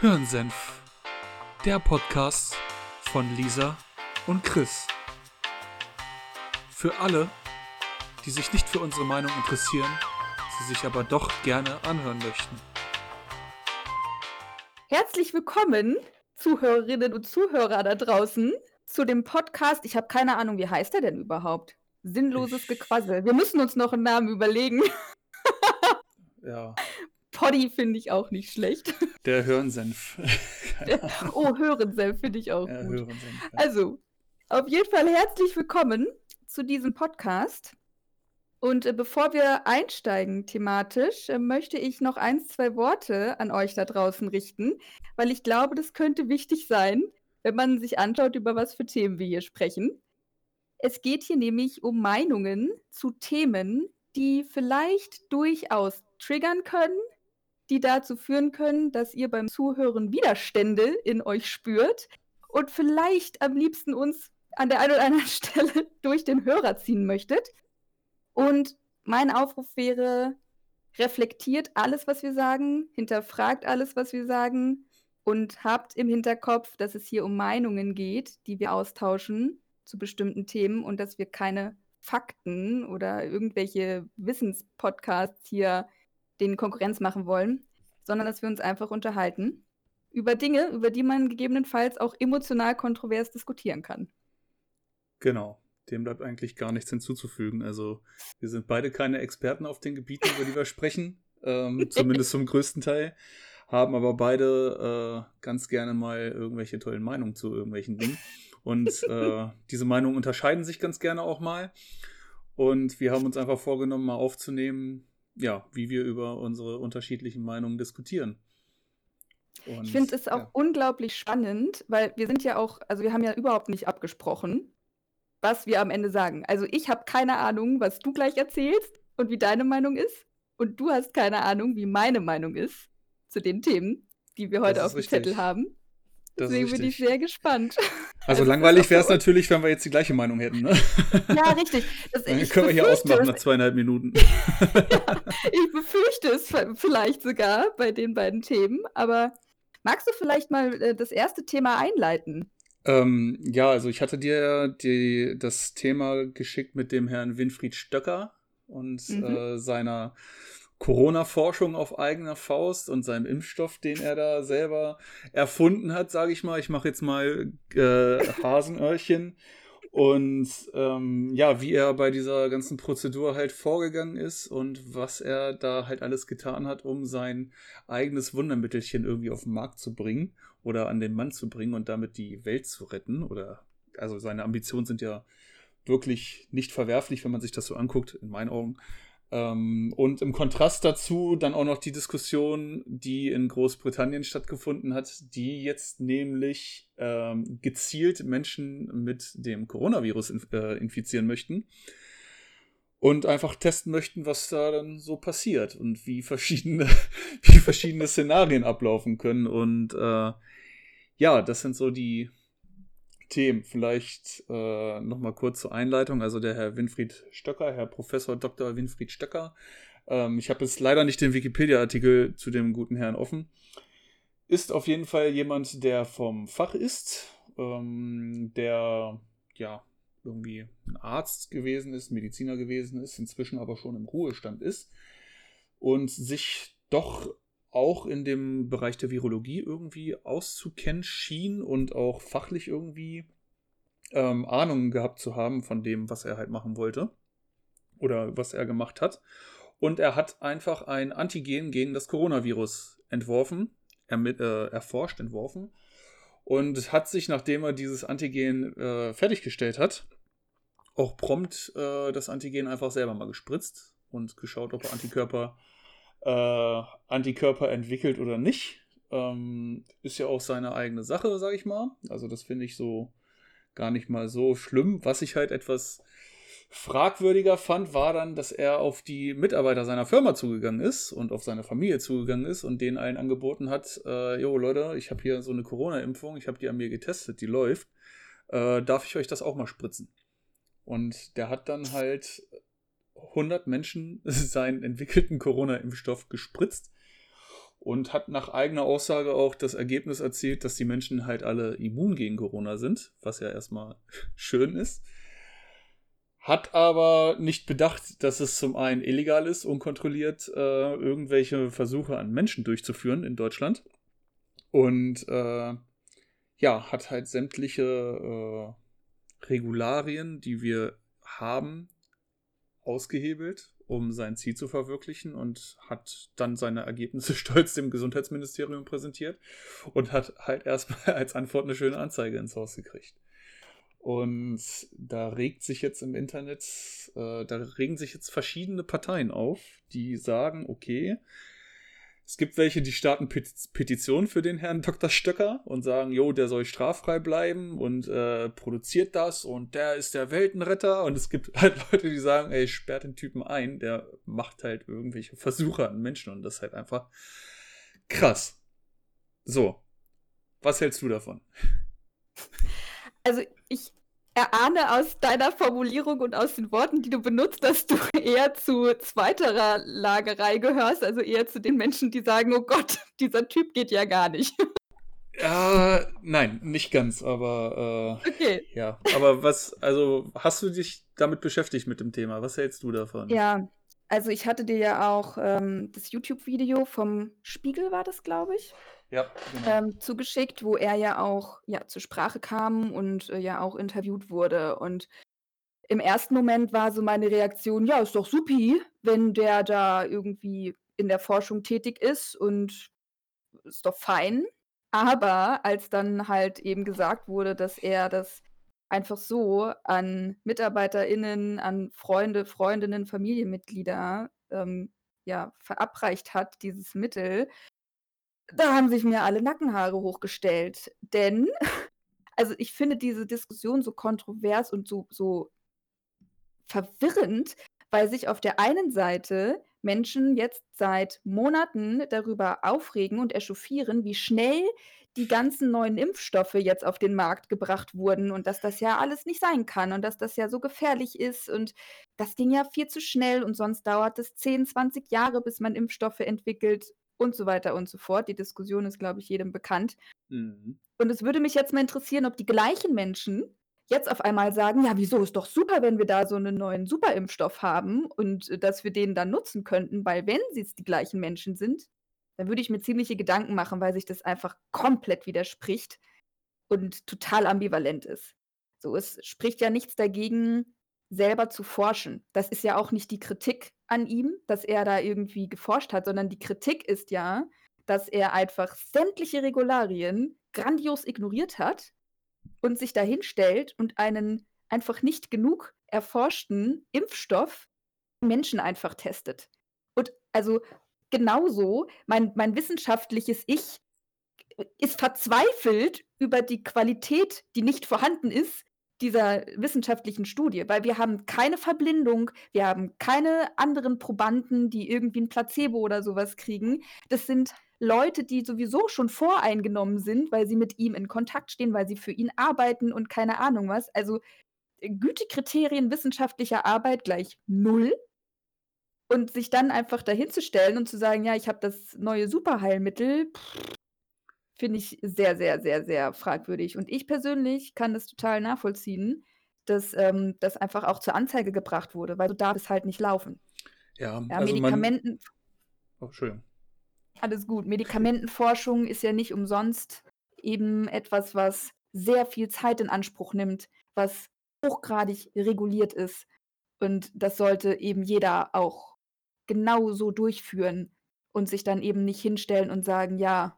Hirnsenf, der Podcast von Lisa und Chris. Für alle, die sich nicht für unsere Meinung interessieren, sie sich aber doch gerne anhören möchten. Herzlich willkommen, Zuhörerinnen und Zuhörer da draußen, zu dem Podcast. Ich habe keine Ahnung, wie heißt der denn überhaupt? Sinnloses Gequassel. Wir müssen uns noch einen Namen überlegen. Ja, Poddy finde ich auch nicht schlecht. der Hirnsenf. oh, Hörensenf finde ich auch Ja, gut. Hirnsenf. Ja. Also, auf jeden Fall herzlich willkommen zu diesem Podcast. Und äh, bevor wir einsteigen thematisch, äh, möchte ich noch ein, zwei Worte an euch da draußen richten, weil ich glaube, das könnte wichtig sein, wenn man sich anschaut, über was für Themen wir hier sprechen. Es geht hier nämlich um Meinungen zu Themen, die vielleicht durchaus triggern können, die dazu führen können, dass ihr beim Zuhören Widerstände in euch spürt und vielleicht am liebsten uns an der einen oder anderen Stelle durch den Hörer ziehen möchtet. Und mein Aufruf wäre, reflektiert alles, was wir sagen, hinterfragt alles, was wir sagen und habt im Hinterkopf, dass es hier um Meinungen geht, die wir austauschen zu bestimmten Themen und dass wir keine Fakten oder irgendwelche Wissenspodcasts hier den Konkurrenz machen wollen, sondern dass wir uns einfach unterhalten über Dinge, über die man gegebenenfalls auch emotional kontrovers diskutieren kann. Genau. Dem bleibt eigentlich gar nichts hinzuzufügen. Also, wir sind beide keine Experten auf den Gebieten, über die wir sprechen. Ähm, zumindest zum größten Teil. Haben aber beide äh, ganz gerne mal irgendwelche tollen Meinungen zu irgendwelchen Dingen. Und äh, diese Meinungen unterscheiden sich ganz gerne auch mal. Und wir haben uns einfach vorgenommen, mal aufzunehmen, ja, wie wir über unsere unterschiedlichen Meinungen diskutieren. Und, Ich finde es auch ja. unglaublich spannend, weil wir sind ja auch, also wir haben ja überhaupt nicht abgesprochen, was wir am Ende sagen. Also ich habe keine Ahnung, was du gleich erzählst und wie deine Meinung ist. Und du hast keine Ahnung, wie meine Meinung ist zu den Themen, die wir heute auf dem richtig. Zettel haben. Deswegen bin ich sehr gespannt. Also das langweilig wäre es so. natürlich, wenn wir jetzt die gleiche Meinung hätten. Ne? Ja, richtig. Das, Dann können wir hier ausmachen nach zweieinhalb Minuten. Ich befürchte es vielleicht sogar bei den beiden Themen, aber magst du vielleicht mal äh, das erste Thema einleiten? ähm, ja, also ich hatte dir die, das Thema geschickt mit dem Herrn Winfried Stöcker und Mhm. äh, seiner Corona-Forschung auf eigener Faust und seinem Impfstoff, den er da selber erfunden hat, sage ich mal. Ich mache jetzt mal äh, Hasenöhrchen. Und ähm, ja, wie er bei dieser ganzen Prozedur halt vorgegangen ist und was er da halt alles getan hat, um sein eigenes Wundermittelchen irgendwie auf den Markt zu bringen oder an den Mann zu bringen und damit die Welt zu retten. Oder also seine Ambitionen sind ja wirklich nicht verwerflich, wenn man sich das so anguckt, in meinen Augen. Ähm, und im Kontrast dazu dann auch noch die Diskussion, die in Großbritannien stattgefunden hat, die jetzt nämlich ähm, gezielt Menschen mit dem Coronavirus inf äh, infizieren möchten und einfach testen möchten, was da dann so passiert und wie verschiedene, wie verschiedene Szenarien ablaufen können. Und äh, ja, das sind so die Themen. Vielleicht äh, nochmal kurz zur Einleitung. Also der Herr Winfried Stöcker, Herr Professor Dr. Winfried Stöcker. Ähm, ich habe jetzt leider nicht den Wikipedia-Artikel zu dem guten Herrn offen. Ist auf jeden Fall jemand, der vom Fach ist, ähm, der ja irgendwie ein Arzt gewesen ist, Mediziner gewesen ist, inzwischen aber schon im Ruhestand ist und sich doch auch in dem Bereich der Virologie irgendwie auszukennen schien und auch fachlich irgendwie ähm, Ahnung gehabt zu haben von dem, was er halt machen wollte oder was er gemacht hat. Und er hat einfach ein Antigen gegen das Coronavirus entworfen, ermi- äh, erforscht, entworfen und hat sich, nachdem er dieses Antigen äh, fertiggestellt hat, auch prompt äh, das Antigen einfach selber mal gespritzt und geschaut, ob er Antikörper, äh, Antikörper entwickelt oder nicht. Ähm, ist ja auch seine eigene Sache, sag ich mal. Also das finde ich so gar nicht mal so schlimm. Was ich halt etwas fragwürdiger fand, war dann, dass er auf die Mitarbeiter seiner Firma zugegangen ist und auf seine Familie zugegangen ist und denen allen angeboten hat, äh, jo Leute, ich habe hier so eine Corona-Impfung, ich habe die an mir getestet, die läuft. Äh, darf ich euch das auch mal spritzen? Und der hat dann halt 100 Menschen seinen entwickelten Corona-Impfstoff gespritzt und hat nach eigener Aussage auch das Ergebnis erzielt, dass die Menschen halt alle immun gegen Corona sind, was ja erstmal schön ist. Hat aber nicht bedacht, dass es zum einen illegal ist, unkontrolliert äh, irgendwelche Versuche an Menschen durchzuführen in Deutschland. Und äh, ja, hat halt sämtliche äh, Regularien, die wir haben, ausgehebelt, um sein Ziel zu verwirklichen und hat dann seine Ergebnisse stolz dem Gesundheitsministerium präsentiert und hat halt erstmal als Antwort eine schöne Anzeige ins Haus gekriegt. Und da regt sich jetzt im Internet, äh, da regen sich jetzt verschiedene Parteien auf, die sagen, okay, es gibt welche, die starten Petitionen für den Herrn Dr. Stöcker und sagen, jo, der soll straffrei bleiben und äh, produziert das und der ist der Weltenretter. Und es gibt halt Leute, die sagen, ey, sperrt den Typen ein, der macht halt irgendwelche Versuche an Menschen und das ist halt einfach krass. So, was hältst du davon? Also ich erahne aus deiner Formulierung und aus den Worten, die du benutzt, dass du eher zu zweiterer Lagerei gehörst, also eher zu den Menschen, die sagen, oh Gott, dieser Typ geht ja gar nicht. Ja, nein, nicht ganz, aber äh, okay. ja. Aber was, also hast du dich damit beschäftigt mit dem Thema? Was hältst du davon? Ja, also ich hatte dir ja auch ähm, das YouTube-Video vom Spiegel, war das, glaube ich, ja, genau. ähm, zugeschickt, wo er ja auch ja, zur Sprache kam und äh, ja auch interviewt wurde. Und im ersten Moment war so meine Reaktion, ja, ist doch supi, wenn der da irgendwie in der Forschung tätig ist und ist doch fein. Aber als dann halt eben gesagt wurde, dass er das einfach so an MitarbeiterInnen, an Freunde, Freundinnen, Familienmitglieder ähm, ja, verabreicht hat, dieses Mittel, da haben sich mir alle Nackenhaare hochgestellt. Denn, also ich finde diese Diskussion so kontrovers und so, so verwirrend, weil sich auf der einen Seite Menschen jetzt seit Monaten darüber aufregen und echauffieren, wie schnell die ganzen neuen Impfstoffe jetzt auf den Markt gebracht wurden und dass das ja alles nicht sein kann und dass das ja so gefährlich ist und das ging ja viel zu schnell und sonst dauert es 10, 20 Jahre, bis man Impfstoffe entwickelt und so weiter und so fort. Die Diskussion ist, glaube ich, jedem bekannt. Mhm. Und es würde mich jetzt mal interessieren, ob die gleichen Menschen jetzt auf einmal sagen, ja, wieso ist doch super, wenn wir da so einen neuen Superimpfstoff haben und äh, dass wir den dann nutzen könnten, weil wenn sie es die gleichen Menschen sind, dann würde ich mir ziemliche Gedanken machen, weil sich das einfach komplett widerspricht und total ambivalent ist. So, es spricht ja nichts dagegen, selber zu forschen. Das ist ja auch nicht die Kritik an ihm, dass er da irgendwie geforscht hat, sondern die Kritik ist ja, dass er einfach sämtliche Regularien grandios ignoriert hat und sich dahin stellt und einen einfach nicht genug erforschten Impfstoff Menschen einfach testet. Und also genauso, mein, mein wissenschaftliches Ich ist verzweifelt über die Qualität, die nicht vorhanden ist, dieser wissenschaftlichen Studie, weil wir haben keine Verblindung, wir haben keine anderen Probanden, die irgendwie ein Placebo oder sowas kriegen. Das sind Leute, die sowieso schon voreingenommen sind, weil sie mit ihm in Kontakt stehen, weil sie für ihn arbeiten und keine Ahnung was. Also Gütekriterien wissenschaftlicher Arbeit gleich null. Und sich dann einfach dahinzustellen und zu sagen, ja, ich habe das neue Superheilmittel, finde ich sehr, sehr, sehr, sehr fragwürdig. Und ich persönlich kann das total nachvollziehen, dass ähm, das einfach auch zur Anzeige gebracht wurde, weil so darf es halt nicht laufen. Ja, ja also Medikamenten. Man... Oh, Entschuldigung. Alles gut. Medikamentenforschung ist ja nicht umsonst eben etwas, was sehr viel Zeit in Anspruch nimmt, was hochgradig reguliert ist. Und das sollte eben jeder auch genau so durchführen und sich dann eben nicht hinstellen und sagen, ja,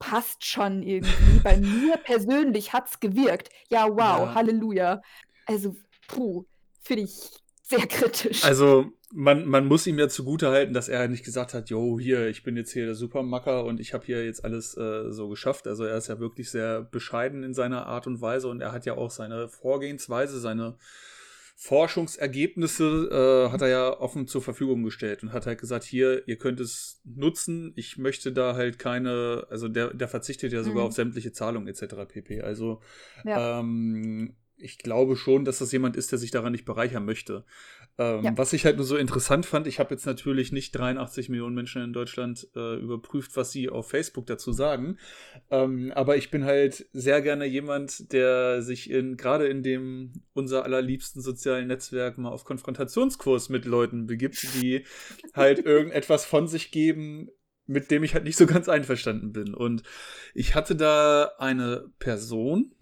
passt schon irgendwie. Bei mir persönlich hat es gewirkt. Ja, wow, ja. Halleluja. Also, puh, finde ich sehr kritisch. Also, man, man muss ihm ja zugutehalten, dass er nicht gesagt hat, jo, hier, ich bin jetzt hier der Supermacker und ich habe hier jetzt alles äh, so geschafft. Also er ist ja wirklich sehr bescheiden in seiner Art und Weise und er hat ja auch seine Vorgehensweise, seine Forschungsergebnisse äh, hat er ja offen zur Verfügung gestellt und hat halt gesagt, hier, ihr könnt es nutzen. Ich möchte da halt keine, also der, der verzichtet ja sogar mhm. auf sämtliche Zahlungen etc. pp. Also ja. ähm, ich glaube schon, dass das jemand ist, der sich daran nicht bereichern möchte. Ähm, ja. Was ich halt nur so interessant fand, ich habe jetzt natürlich nicht 83 Millionen Menschen in Deutschland äh, überprüft, was sie auf Facebook dazu sagen. Ähm, aber ich bin halt sehr gerne jemand, der sich in gerade in dem unser allerliebsten sozialen Netzwerk mal auf Konfrontationskurs mit Leuten begibt, die halt irgendetwas von sich geben, mit dem ich halt nicht so ganz einverstanden bin. Und ich hatte da eine Person,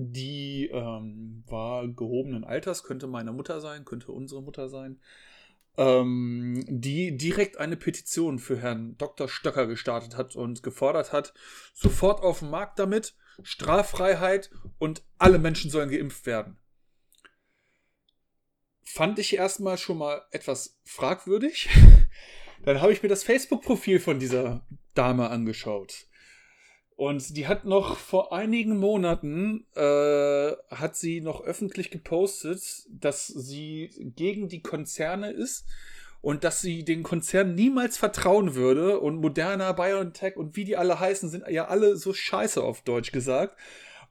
die ähm, war gehobenen Alters, könnte meine Mutter sein, könnte unsere Mutter sein, ähm, die direkt eine Petition für Herrn Dr. Stöcker gestartet hat und gefordert hat, sofort auf den Markt damit, Straffreiheit und alle Menschen sollen geimpft werden. Fand ich erstmal schon mal etwas fragwürdig. Dann habe ich mir das Facebook-Profil von dieser Dame angeschaut. Und die hat noch vor einigen Monaten, äh, hat sie noch öffentlich gepostet, dass sie gegen die Konzerne ist und dass sie den Konzernen niemals vertrauen würde. Und Moderna, BioNTech und wie die alle heißen, sind ja alle so scheiße auf Deutsch gesagt.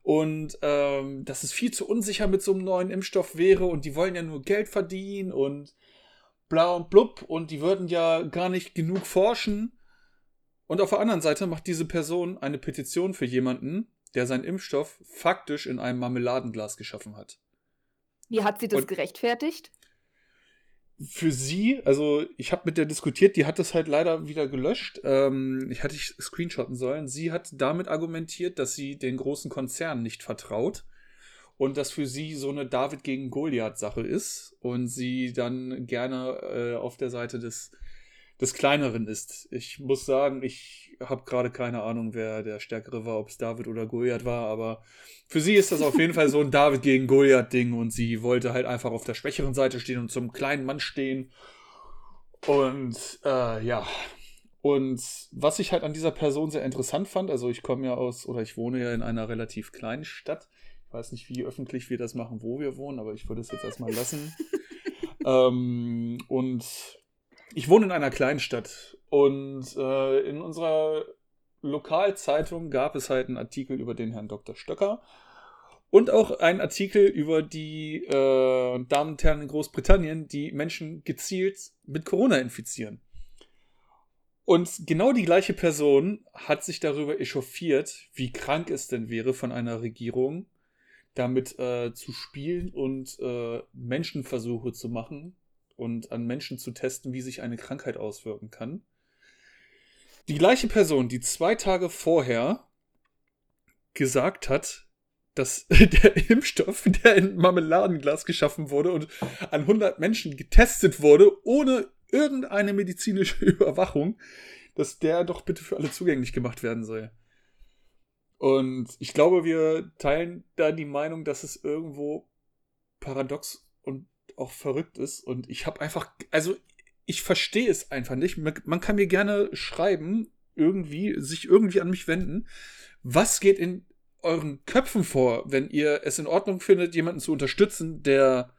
Und ähm, dass es viel zu unsicher mit so einem neuen Impfstoff wäre und die wollen ja nur Geld verdienen und bla und blub und die würden ja gar nicht genug forschen. Und auf der anderen Seite macht diese Person eine Petition für jemanden, der seinen Impfstoff faktisch in einem Marmeladenglas geschaffen hat. Wie hat sie das und gerechtfertigt? Für sie, also ich habe mit der diskutiert, die hat das halt leider wieder gelöscht. Ähm, ich hatte ich screenshotten sollen. Sie hat damit argumentiert, dass sie den großen Konzernen nicht vertraut und das für sie so eine David gegen Goliath Sache ist und sie dann gerne äh, auf der Seite des des Kleineren ist. Ich muss sagen, ich habe gerade keine Ahnung, wer der Stärkere war, ob es David oder Goliath war, aber für sie ist das auf jeden Fall so ein David gegen Goliath-Ding und sie wollte halt einfach auf der schwächeren Seite stehen und zum kleinen Mann stehen. Und äh, ja. Und was ich halt an dieser Person sehr interessant fand, also ich komme ja aus, oder ich wohne ja in einer relativ kleinen Stadt. Ich weiß nicht, wie öffentlich wir das machen, wo wir wohnen, aber ich würde es jetzt erstmal lassen. ähm, und ich wohne in einer Kleinstadt und äh, in unserer Lokalzeitung gab es halt einen Artikel über den Herrn Dr. Stöcker und auch einen Artikel über die äh, Damen und Herren in Großbritannien, die Menschen gezielt mit Corona infizieren. Und genau die gleiche Person hat sich darüber echauffiert, wie krank es denn wäre von einer Regierung, damit äh, zu spielen und äh, Menschenversuche zu machen, und an Menschen zu testen, wie sich eine Krankheit auswirken kann. Die gleiche Person, die zwei Tage vorher gesagt hat, dass der Impfstoff, der in Marmeladenglas geschaffen wurde und an 100 Menschen getestet wurde, ohne irgendeine medizinische Überwachung, dass der doch bitte für alle zugänglich gemacht werden soll. Und ich glaube, wir teilen da die Meinung, dass es irgendwo paradox auch verrückt ist. Und ich habe einfach, also ich verstehe es einfach nicht. Man kann mir gerne schreiben, irgendwie, sich irgendwie an mich wenden. Was geht in euren Köpfen vor, wenn ihr es in Ordnung findet, jemanden zu unterstützen, der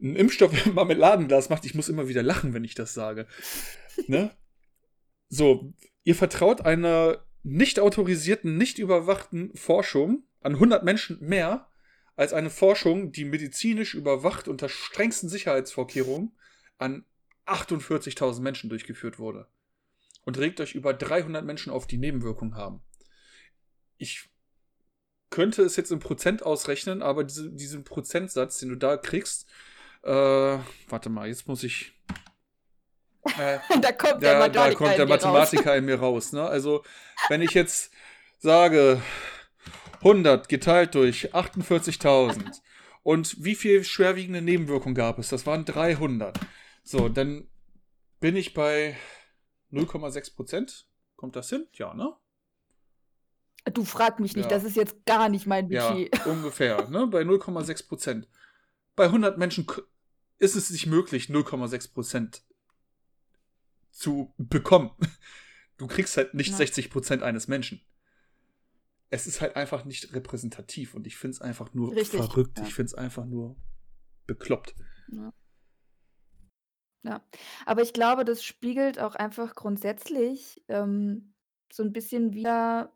einen Impfstoff im Marmeladenglas macht? Ich muss immer wieder lachen, wenn ich das sage. ne? So, ihr vertraut einer nicht autorisierten, nicht überwachten Forschung an 100 Menschen mehr als eine Forschung, die medizinisch überwacht unter strengsten Sicherheitsvorkehrungen an 48.000 Menschen durchgeführt wurde. Und regt euch über 300 Menschen auf, die Nebenwirkungen haben. Ich könnte es jetzt in Prozent ausrechnen, aber diese, diesen Prozentsatz, den du da kriegst, äh, warte mal, jetzt muss ich. Äh, da kommt der, da kommt der Mathematiker raus. in mir raus. Ne? Also, wenn ich jetzt sage, 100 geteilt durch 48.000. Und wie viel schwerwiegende Nebenwirkungen gab es? Das waren 300. So, dann bin ich bei 0,6 Prozent. Kommt das hin? Ja, ne? Du frag mich nicht, ja. das ist jetzt gar nicht mein Budget. Ja, ungefähr, ne? Bei 0,6 Prozent. Bei 100 Menschen ist es nicht möglich, 0,6 Prozent zu bekommen. Du kriegst halt nicht ja. 60 Prozent eines Menschen es ist halt einfach nicht repräsentativ und ich finde es einfach nur Richtig, verrückt. Ja. Ich finde es einfach nur bekloppt. Ja. ja. aber ich glaube, das spiegelt auch einfach grundsätzlich ähm, so ein bisschen wieder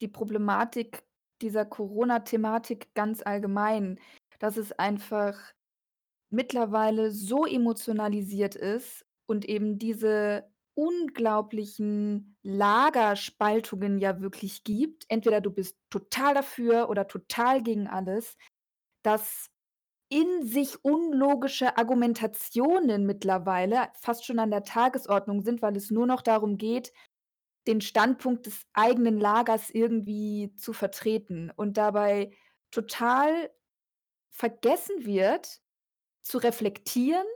die Problematik, dieser Corona-Thematik ganz allgemein, dass es einfach mittlerweile so emotionalisiert ist und eben diese unglaublichen Lagerspaltungen ja wirklich gibt. Entweder du bist total dafür oder total gegen alles, dass in sich unlogische Argumentationen mittlerweile fast schon an der Tagesordnung sind, weil es nur noch darum geht, den Standpunkt des eigenen Lagers irgendwie zu vertreten und dabei total vergessen wird, zu reflektieren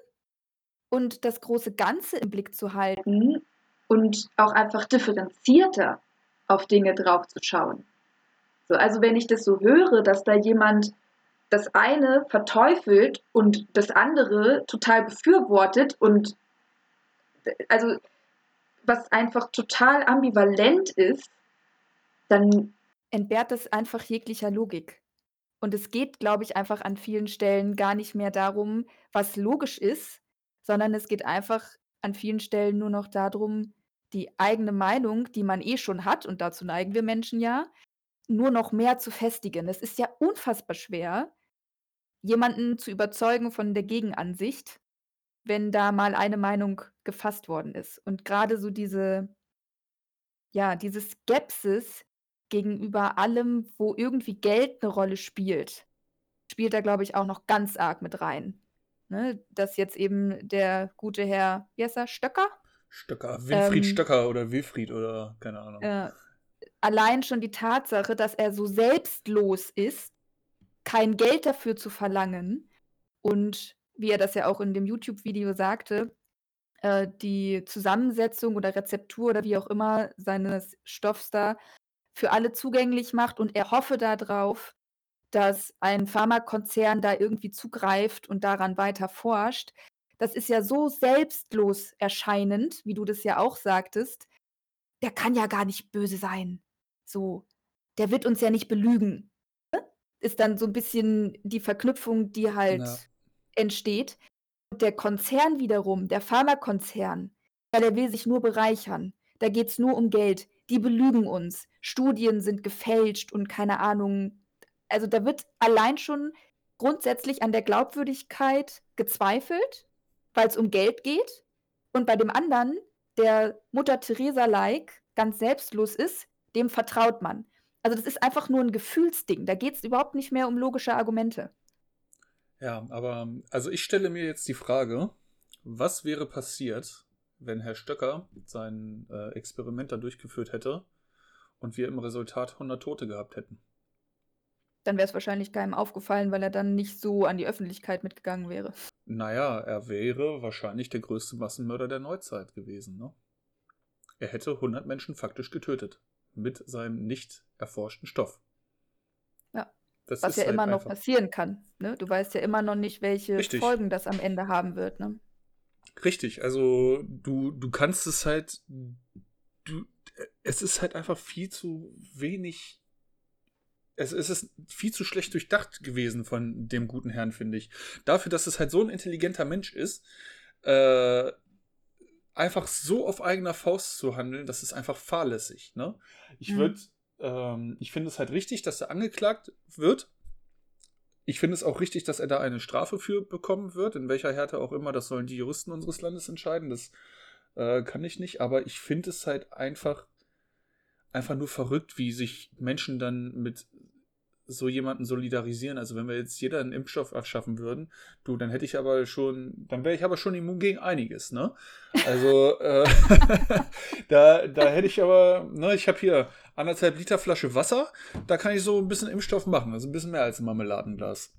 und das große Ganze im Blick zu halten und auch einfach differenzierter auf Dinge draufzuschauen. So, also wenn ich das so höre, dass da jemand das eine verteufelt und das andere total befürwortet und also was einfach total ambivalent ist, dann entbehrt das einfach jeglicher Logik. Und es geht, glaube ich, einfach an vielen Stellen gar nicht mehr darum, was logisch ist, sondern es geht einfach an vielen Stellen nur noch darum, die eigene Meinung, die man eh schon hat, und dazu neigen wir Menschen ja, nur noch mehr zu festigen. Es ist ja unfassbar schwer, jemanden zu überzeugen von der Gegenansicht, wenn da mal eine Meinung gefasst worden ist. Und gerade so diese, ja, diese Skepsis gegenüber allem, wo irgendwie Geld eine Rolle spielt, spielt da, glaube ich, auch noch ganz arg mit rein. Ne? Dass jetzt eben der gute Herr, wie heißt er, Stöcker? Stöcker, Winfried ähm, Stöcker oder Wilfried oder keine Ahnung. Äh, allein schon die Tatsache, dass er so selbstlos ist, kein Geld dafür zu verlangen und wie er das ja auch in dem YouTube-Video sagte, äh, die Zusammensetzung oder Rezeptur oder wie auch immer seines Stoffs da für alle zugänglich macht und er hoffe darauf, dass ein Pharmakonzern da irgendwie zugreift und daran weiter forscht. Das ist ja so selbstlos erscheinend, wie du das ja auch sagtest. Der kann ja gar nicht böse sein. So, der wird uns ja nicht belügen. Ist dann so ein bisschen die Verknüpfung, die halt ja. entsteht. Und der Konzern wiederum, der Pharmakonzern, ja, der will sich nur bereichern. Da geht es nur um Geld. Die belügen uns. Studien sind gefälscht und keine Ahnung, also da wird allein schon grundsätzlich an der Glaubwürdigkeit gezweifelt, weil es um Geld geht. Und bei dem anderen, der Mutter Teresa-like, ganz selbstlos ist, dem vertraut man. Also das ist einfach nur ein Gefühlsding. Da geht es überhaupt nicht mehr um logische Argumente. Ja, aber also ich stelle mir jetzt die Frage, was wäre passiert, wenn Herr Stöcker sein äh, Experiment da durchgeführt hätte und wir im Resultat 100 Tote gehabt hätten? Dann wäre es wahrscheinlich keinem aufgefallen, weil er dann nicht so an die Öffentlichkeit mitgegangen wäre. Naja, er wäre wahrscheinlich der größte Massenmörder der Neuzeit gewesen. Ne? Er hätte 100 Menschen faktisch getötet. Mit seinem nicht erforschten Stoff. Ja. Das Was ja halt immer noch passieren kann. Ne? Du weißt ja immer noch nicht, welche Richtig. Folgen das am Ende haben wird. Ne? Richtig, also du, du kannst es halt. Du, es ist halt einfach viel zu wenig es, es ist viel zu schlecht durchdacht gewesen von dem guten Herrn, finde ich. Dafür, dass es halt so ein intelligenter Mensch ist, äh, einfach so auf eigener Faust zu handeln, das ist einfach fahrlässig. Ne? Ich mhm. würde, ähm, ich finde es halt richtig, dass er angeklagt wird. Ich finde es auch richtig, dass er da eine Strafe für bekommen wird, in welcher Härte auch immer. Das sollen die Juristen unseres Landes entscheiden. Das äh, kann ich nicht. Aber ich finde es halt einfach einfach nur verrückt, wie sich Menschen dann mit so jemanden solidarisieren. Also wenn wir jetzt jeder einen Impfstoff erschaffen würden, du, dann hätte ich aber schon, dann wäre ich aber schon immun gegen einiges, ne? Also äh, da, da hätte ich aber, ne, ich habe hier anderthalb Liter Flasche Wasser, da kann ich so ein bisschen Impfstoff machen, also ein bisschen mehr als ein Marmeladenglas.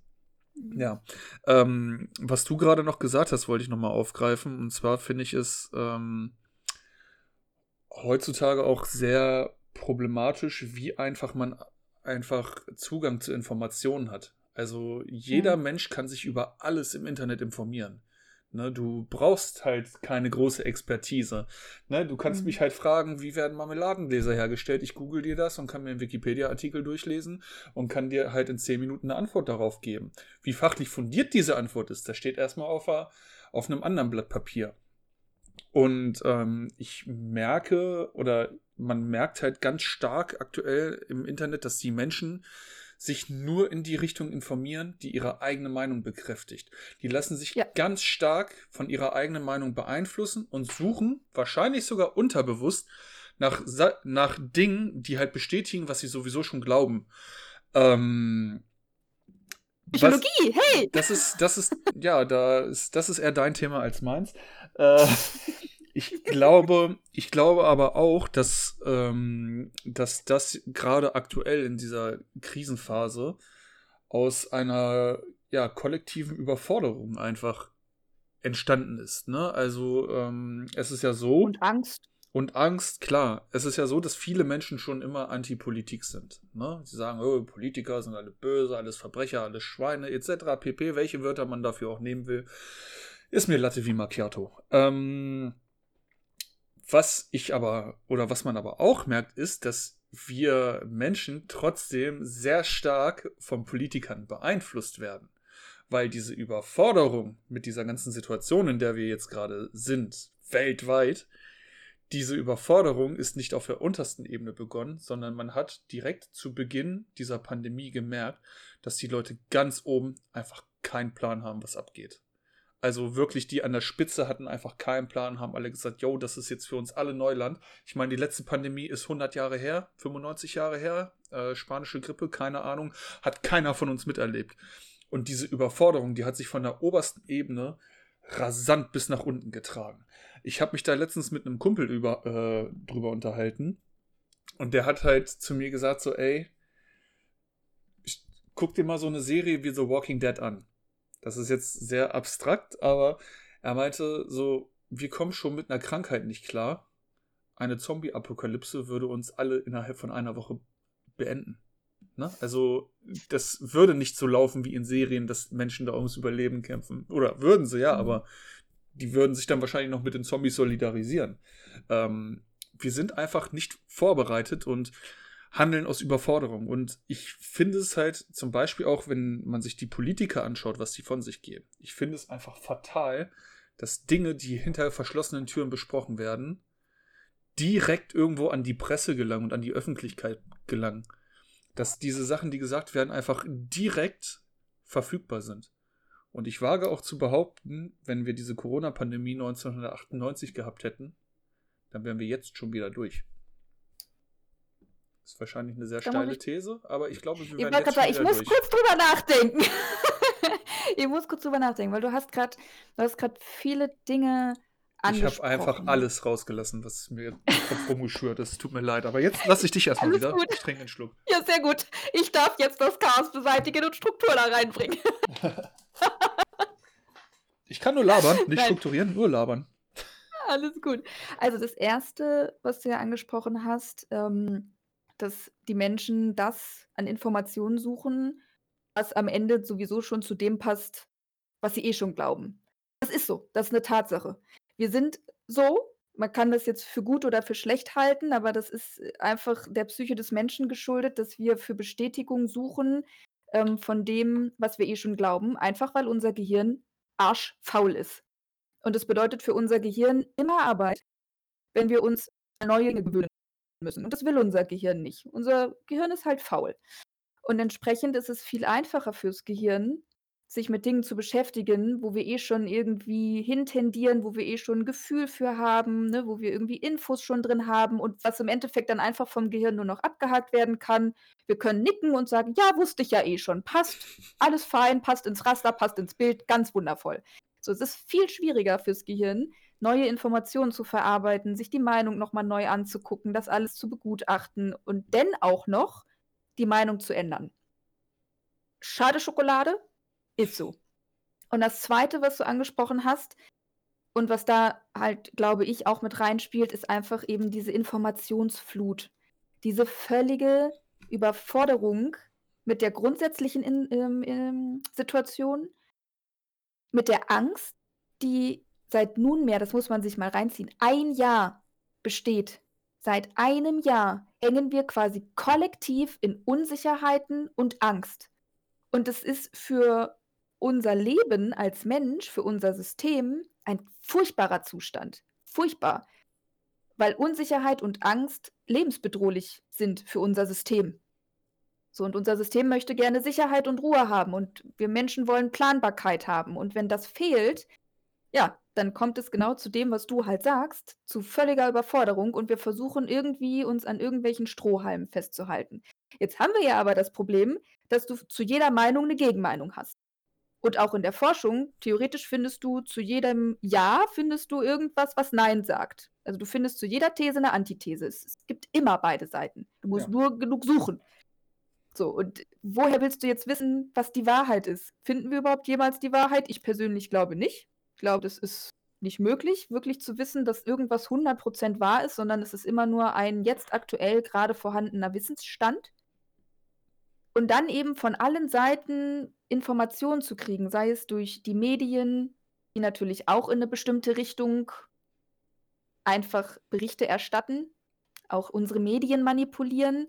Mhm. Ja, ähm, was du gerade noch gesagt hast, wollte ich nochmal aufgreifen. Und zwar finde ich es ähm, heutzutage auch sehr problematisch, wie einfach man einfach Zugang zu Informationen hat. Also jeder mhm. Mensch kann sich über alles im Internet informieren. Ne, du brauchst halt keine große Expertise. Ne, du kannst mhm. mich halt fragen, wie werden Marmeladengläser hergestellt? Ich google dir das und kann mir einen Wikipedia-Artikel durchlesen und kann dir halt in zehn Minuten eine Antwort darauf geben. Wie fachlich fundiert diese Antwort ist, das steht erstmal auf, auf einem anderen Blatt Papier. Und ähm, ich merke oder man merkt halt ganz stark aktuell im Internet, dass die Menschen sich nur in die Richtung informieren, die ihre eigene Meinung bekräftigt. Die lassen sich ja. ganz stark von ihrer eigenen Meinung beeinflussen und suchen, wahrscheinlich sogar unterbewusst, nach, nach Dingen, die halt bestätigen, was sie sowieso schon glauben. Ähm, Psychologie, was, hey! Das ist, das ist, ja, da ist, das ist eher dein Thema als meins. Äh, ich glaube, ich glaube aber auch, dass, ähm, dass das gerade aktuell in dieser Krisenphase aus einer ja, kollektiven Überforderung einfach entstanden ist. Ne? Also ähm, es ist ja so. Und Angst. Und Angst, klar. Es ist ja so, dass viele Menschen schon immer Antipolitik sind. Ne? Sie sagen, oh, Politiker sind alle böse, alles Verbrecher, alles Schweine, etc. pp. Welche Wörter man dafür auch nehmen will, ist mir Latte wie Macchiato. Ähm, was ich aber, oder was man aber auch merkt, ist, dass wir Menschen trotzdem sehr stark von Politikern beeinflusst werden. Weil diese Überforderung mit dieser ganzen Situation, in der wir jetzt gerade sind, weltweit, diese Überforderung ist nicht auf der untersten Ebene begonnen, sondern man hat direkt zu Beginn dieser Pandemie gemerkt, dass die Leute ganz oben einfach keinen Plan haben, was abgeht. Also wirklich, die an der Spitze hatten einfach keinen Plan, haben alle gesagt, yo, das ist jetzt für uns alle Neuland. Ich meine, die letzte Pandemie ist 100 Jahre her, 95 Jahre her, äh, spanische Grippe, keine Ahnung, hat keiner von uns miterlebt. Und diese Überforderung, die hat sich von der obersten Ebene rasant bis nach unten getragen. Ich habe mich da letztens mit einem Kumpel über, äh, drüber unterhalten und der hat halt zu mir gesagt so, ey, guck dir mal so eine Serie wie The Walking Dead an. Das ist jetzt sehr abstrakt, aber er meinte so, wir kommen schon mit einer Krankheit nicht klar. Eine Zombie-Apokalypse würde uns alle innerhalb von einer Woche beenden. Ne? Also, das würde nicht so laufen wie in Serien, dass Menschen da ums Überleben kämpfen. Oder würden sie, ja, mhm. aber die würden sich dann wahrscheinlich noch mit den Zombies solidarisieren. Ähm, wir sind einfach nicht vorbereitet und handeln aus Überforderung. Und ich finde es halt zum Beispiel auch, wenn man sich die Politiker anschaut, was die von sich geben. Ich finde es einfach fatal, dass Dinge, die hinter verschlossenen Türen besprochen werden, direkt irgendwo an die Presse gelangen und an die Öffentlichkeit gelangen. Dass diese Sachen, die gesagt werden, einfach direkt verfügbar sind. Und ich wage auch zu behaupten, wenn wir diese Corona-Pandemie 1998 gehabt hätten, dann wären wir jetzt schon wieder durch. Ist wahrscheinlich eine sehr steile ich... These, aber ich glaube, wir werden jetzt schon Ich muss durch. kurz drüber nachdenken. ich muss kurz drüber nachdenken, weil du hast gerade, du hast gerade viele Dinge ich habe einfach alles rausgelassen, was mir Kopf rumgeschürt ist. Tut mir leid, aber jetzt lasse ich dich erstmal wieder. Gut. Ich trinke einen Schluck. Ja, sehr gut. Ich darf jetzt das Chaos beseitigen und Struktur da reinbringen. ich kann nur labern, nicht Nein. strukturieren, nur labern. Alles gut. Also das Erste, was du ja angesprochen hast, ähm, dass die Menschen das an Informationen suchen, was am Ende sowieso schon zu dem passt, was sie eh schon glauben. Das ist so, das ist eine Tatsache. Wir sind so, man kann das jetzt für gut oder für schlecht halten, aber das ist einfach der Psyche des Menschen geschuldet, dass wir für Bestätigung suchen ähm, von dem, was wir eh schon glauben, einfach weil unser Gehirn arschfaul ist. Und das bedeutet für unser Gehirn immer Arbeit, wenn wir uns neue Dinge gewöhnen müssen. Und das will unser Gehirn nicht. Unser Gehirn ist halt faul. Und entsprechend ist es viel einfacher fürs Gehirn, sich mit Dingen zu beschäftigen, wo wir eh schon irgendwie hintendieren, wo wir eh schon ein Gefühl für haben, ne, wo wir irgendwie Infos schon drin haben und was im Endeffekt dann einfach vom Gehirn nur noch abgehakt werden kann. Wir können nicken und sagen, ja, wusste ich ja eh schon, passt, alles fein, passt ins Raster, passt ins Bild, ganz wundervoll. So, es ist viel schwieriger fürs Gehirn, neue Informationen zu verarbeiten, sich die Meinung nochmal neu anzugucken, das alles zu begutachten und dann auch noch die Meinung zu ändern. Schade Schokolade, ist so. Und das Zweite, was du angesprochen hast, und was da halt, glaube ich, auch mit reinspielt, ist einfach eben diese Informationsflut. Diese völlige Überforderung mit der grundsätzlichen in, in, in Situation, mit der Angst, die seit nunmehr, das muss man sich mal reinziehen, ein Jahr besteht. Seit einem Jahr hängen wir quasi kollektiv in Unsicherheiten und Angst. Und es ist für unser Leben als Mensch, für unser System ein furchtbarer Zustand. furchtbar, weil Unsicherheit und Angst lebensbedrohlich sind für unser System. So, und unser System möchte gerne Sicherheit und Ruhe haben und wir Menschen wollen Planbarkeit haben. Und wenn das fehlt, ja, dann kommt es genau zu dem, was du halt sagst, zu völliger Überforderung und wir versuchen irgendwie uns an irgendwelchen Strohhalmen festzuhalten. Jetzt haben wir ja aber das Problem, dass du zu jeder Meinung eine Gegenmeinung hast. Und auch in der Forschung, theoretisch findest du zu jedem Ja, findest du irgendwas, was Nein sagt. Also du findest zu jeder These eine Antithese. Es, es gibt immer beide Seiten. Du musst ja. nur genug suchen. So, und woher willst du jetzt wissen, was die Wahrheit ist? Finden wir überhaupt jemals die Wahrheit? Ich persönlich glaube nicht. Ich glaube, das ist nicht möglich, wirklich zu wissen, dass irgendwas 100% wahr ist, sondern es ist immer nur ein jetzt aktuell gerade vorhandener Wissensstand. Und dann eben von allen Seiten Informationen zu kriegen, sei es durch die Medien, die natürlich auch in eine bestimmte Richtung einfach Berichte erstatten, auch unsere Medien manipulieren,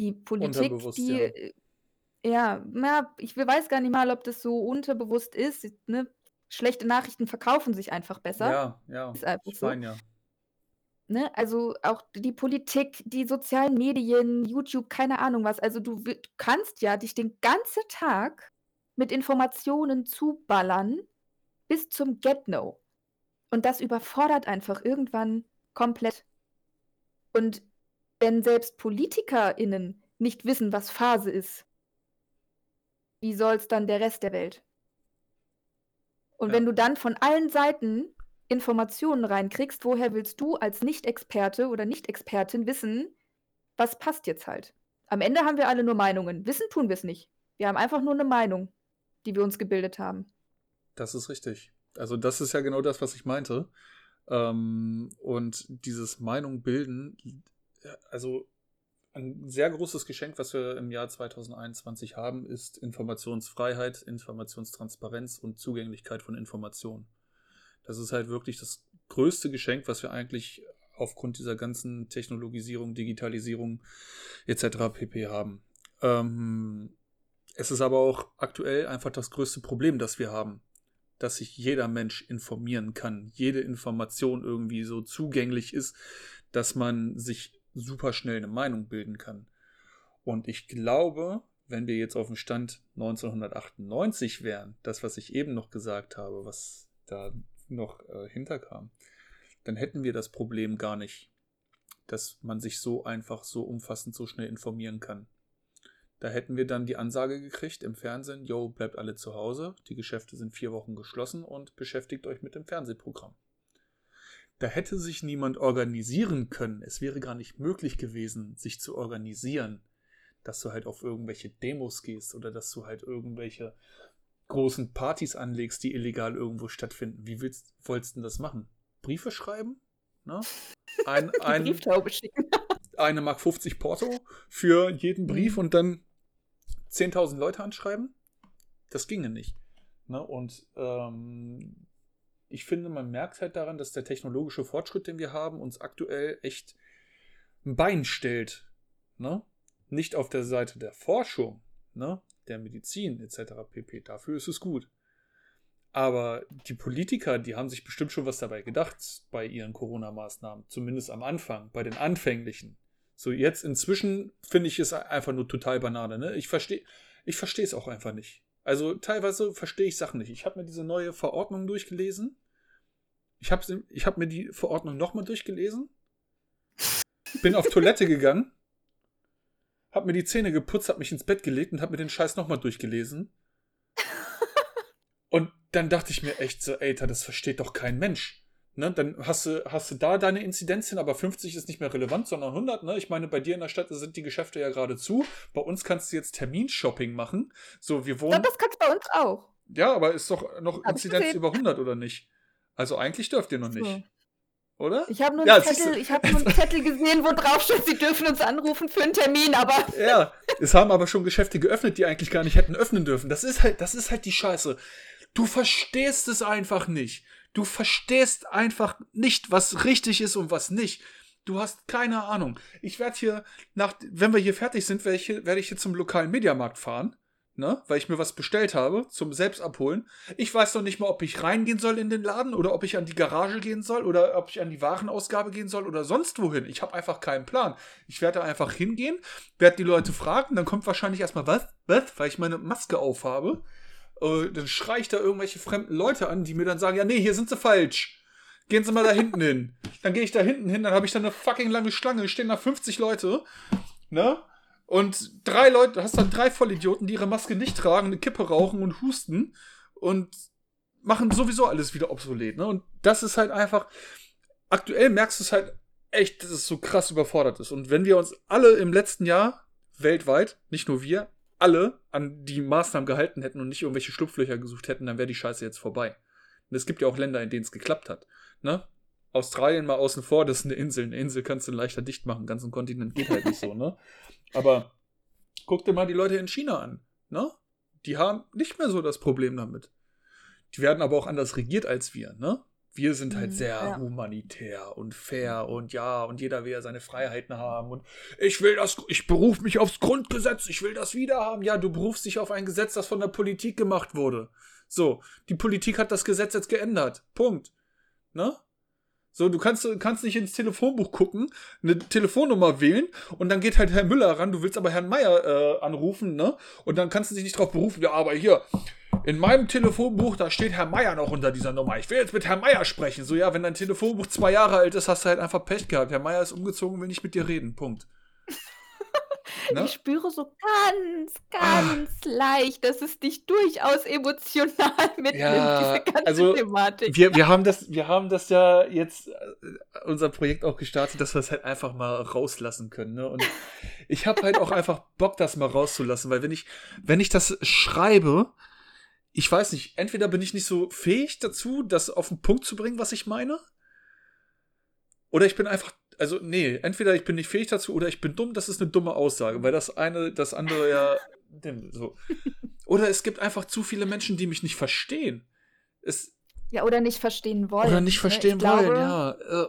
die Politik, die ja. Äh, ja, ich weiß gar nicht mal, ob das so unterbewusst ist. Ne? Schlechte Nachrichten verkaufen sich einfach besser. Ja, ja. Ist einfach so. mein, ja. Ne? Also auch die Politik, die sozialen Medien, YouTube, keine Ahnung was. Also du, kannst ja dich den ganzen Tag mit Informationen zuballern bis zum Get-No. Und das überfordert einfach irgendwann komplett. Und wenn selbst PolitikerInnen nicht wissen, was Phase ist, wie soll es dann der Rest der Welt? Und ja. wenn du dann von allen Seiten Informationen reinkriegst, woher willst du als Nicht-Experte oder Nicht-Expertin wissen, was passt jetzt halt? Am Ende haben wir alle nur Meinungen. Wissen tun wir es nicht. Wir haben einfach nur eine Meinung, die wir uns gebildet haben. Das ist richtig. Also das ist ja genau das, was ich meinte. Ähm, und dieses Meinung bilden, also ein sehr großes Geschenk, was wir im Jahr 2021 haben, ist Informationsfreiheit, Informationstransparenz und Zugänglichkeit von Informationen. Das ist halt wirklich das größte Geschenk, was wir eigentlich aufgrund dieser ganzen Technologisierung, Digitalisierung etc. pp haben. Ähm, es ist aber auch aktuell einfach das größte Problem, das wir haben, dass sich jeder Mensch informieren kann, jede Information irgendwie so zugänglich ist, dass man sich super schnell eine Meinung bilden kann. Und ich glaube, wenn wir jetzt auf dem Stand 1998 wären, das, was ich eben noch gesagt habe, was da noch äh, hinterkam, dann hätten wir das Problem gar nicht, dass man sich so einfach, so umfassend, so schnell informieren kann. Da hätten wir dann die Ansage gekriegt im Fernsehen, yo, bleibt alle zu Hause, die Geschäfte sind vier Wochen geschlossen und beschäftigt euch mit dem Fernsehprogramm. Da hätte sich niemand organisieren können. Es wäre gar nicht möglich gewesen, sich zu organisieren. Dass du halt auf irgendwelche Demos gehst oder dass du halt irgendwelche großen Partys anlegst, die illegal irgendwo stattfinden. Wie willst, wolltest du das machen? Briefe schreiben? Ne? Ein, ein, Brieftaube schicken. eine Mark 50 Porto für jeden Brief mhm. und dann 10.000 Leute anschreiben? Das ginge nicht. Ne? Und ähm, ich finde, man merkt halt daran, dass der technologische Fortschritt, den wir haben, uns aktuell echt ein Bein stellt. Ne? Nicht auf der Seite der Forschung, ne? Der Medizin etc. pp. Dafür ist es gut. Aber die Politiker, die haben sich bestimmt schon was dabei gedacht bei ihren Corona-Maßnahmen. Zumindest am Anfang, bei den anfänglichen. So jetzt inzwischen finde ich es einfach nur total Banane. Ne? Ich verstehe ich verstehe es auch einfach nicht. Also teilweise verstehe ich Sachen nicht. Ich habe mir diese neue Verordnung durchgelesen ich habe ich hab mir die Verordnung nochmal durchgelesen, bin auf Toilette gegangen, habe mir die Zähne geputzt, habe mich ins Bett gelegt und habe mir den Scheiß nochmal durchgelesen. Und dann dachte ich mir echt so, ey, das versteht doch kein Mensch. Ne, dann hast du, hast du da deine Inzidenzien, aber 50 ist nicht mehr relevant, sondern 100. Ne? Ich meine, bei dir in der Stadt sind die Geschäfte ja gerade zu. Bei uns kannst du jetzt Terminshopping machen. So, wir wohnen. Ja, das kannst du bei uns auch. Ja, aber ist doch noch Hab Inzidenz über 100 oder nicht? Also eigentlich dürft ihr noch nicht. Oder? Ich habe nur, ja, Zettel, hab nur einen Zettel gesehen, wo drauf steht, sie dürfen uns anrufen für einen Termin, aber. Ja, es haben aber schon Geschäfte geöffnet, die eigentlich gar nicht hätten öffnen dürfen. Das ist halt, das ist halt die Scheiße. Du verstehst es einfach nicht. Du verstehst einfach nicht, was richtig ist und was nicht. Du hast keine Ahnung. Ich werde hier nach, wenn wir hier fertig sind, werde ich, werd ich hier zum lokalen Mediamarkt fahren. Ne, weil ich mir was bestellt habe zum Selbstabholen. Ich weiß noch nicht mal, ob ich reingehen soll in den Laden oder ob ich an die Garage gehen soll oder ob ich an die Warenausgabe gehen soll oder sonst wohin. Ich habe einfach keinen Plan. Ich werde einfach hingehen, werde die Leute fragen, dann kommt wahrscheinlich erstmal was, was, weil ich meine Maske aufhabe. Äh, dann schreie ich da irgendwelche fremden Leute an, die mir dann sagen, ja, nee, hier sind sie falsch. Gehen Sie mal da hinten hin. Dann gehe ich da hinten hin, dann habe ich da eine fucking lange Schlange, stehen da 50 Leute, ne? Und drei Leute, hast dann drei Vollidioten, die ihre Maske nicht tragen, eine Kippe rauchen und husten und machen sowieso alles wieder obsolet. Ne? Und das ist halt einfach, aktuell merkst du es halt echt, dass es so krass überfordert ist. Und wenn wir uns alle im letzten Jahr weltweit, nicht nur wir, alle an die Maßnahmen gehalten hätten und nicht irgendwelche Schlupflöcher gesucht hätten, dann wäre die Scheiße jetzt vorbei. Und es gibt ja auch Länder, in denen es geklappt hat. Ne? Australien mal außen vor, das ist eine Insel. Eine Insel kannst du leichter dicht machen, ganzen Kontinent geht halt nicht so, ne? Aber guck dir mal die Leute in China an, ne? Die haben nicht mehr so das Problem damit. Die werden aber auch anders regiert als wir, ne? Wir sind halt mhm, sehr ja. humanitär und fair und ja, und jeder will ja seine Freiheiten haben und ich will das, ich berufe mich aufs Grundgesetz, ich will das wieder haben. Ja, du berufst dich auf ein Gesetz, das von der Politik gemacht wurde. So, die Politik hat das Gesetz jetzt geändert. Punkt. Ne? So, du kannst, kannst nicht ins Telefonbuch gucken, eine Telefonnummer wählen und dann geht halt Herr Müller ran, du willst aber Herrn Meier äh, anrufen, ne? Und dann kannst du dich nicht drauf berufen, ja, aber hier, in meinem Telefonbuch, da steht Herr Meier noch unter dieser Nummer. Ich will jetzt mit Herrn Meier sprechen. So, ja, wenn dein Telefonbuch zwei Jahre alt ist, hast du halt einfach Pech gehabt. Herr Meier ist umgezogen, will nicht mit dir reden. Punkt. Ne? Ich spüre so ganz, ganz ah. leicht, dass es dich durchaus emotional mitnimmt, ja, diese ganze also Thematik. Wir, wir, haben das, wir haben das ja jetzt, äh, unser Projekt auch gestartet, dass wir es halt einfach mal rauslassen können. Ne? Und ich habe halt auch einfach Bock, das mal rauszulassen, weil wenn ich, wenn ich das schreibe, ich weiß nicht, entweder bin ich nicht so fähig dazu, das auf den Punkt zu bringen, was ich meine, oder ich bin einfach also nee, entweder ich bin nicht fähig dazu oder ich bin dumm, das ist eine dumme Aussage, weil das eine, das andere ja so. Oder es gibt einfach zu viele Menschen, die mich nicht verstehen. Es, ja, oder nicht verstehen wollen. Oder nicht ne? verstehen ich wollen, glaube, ja. Äh,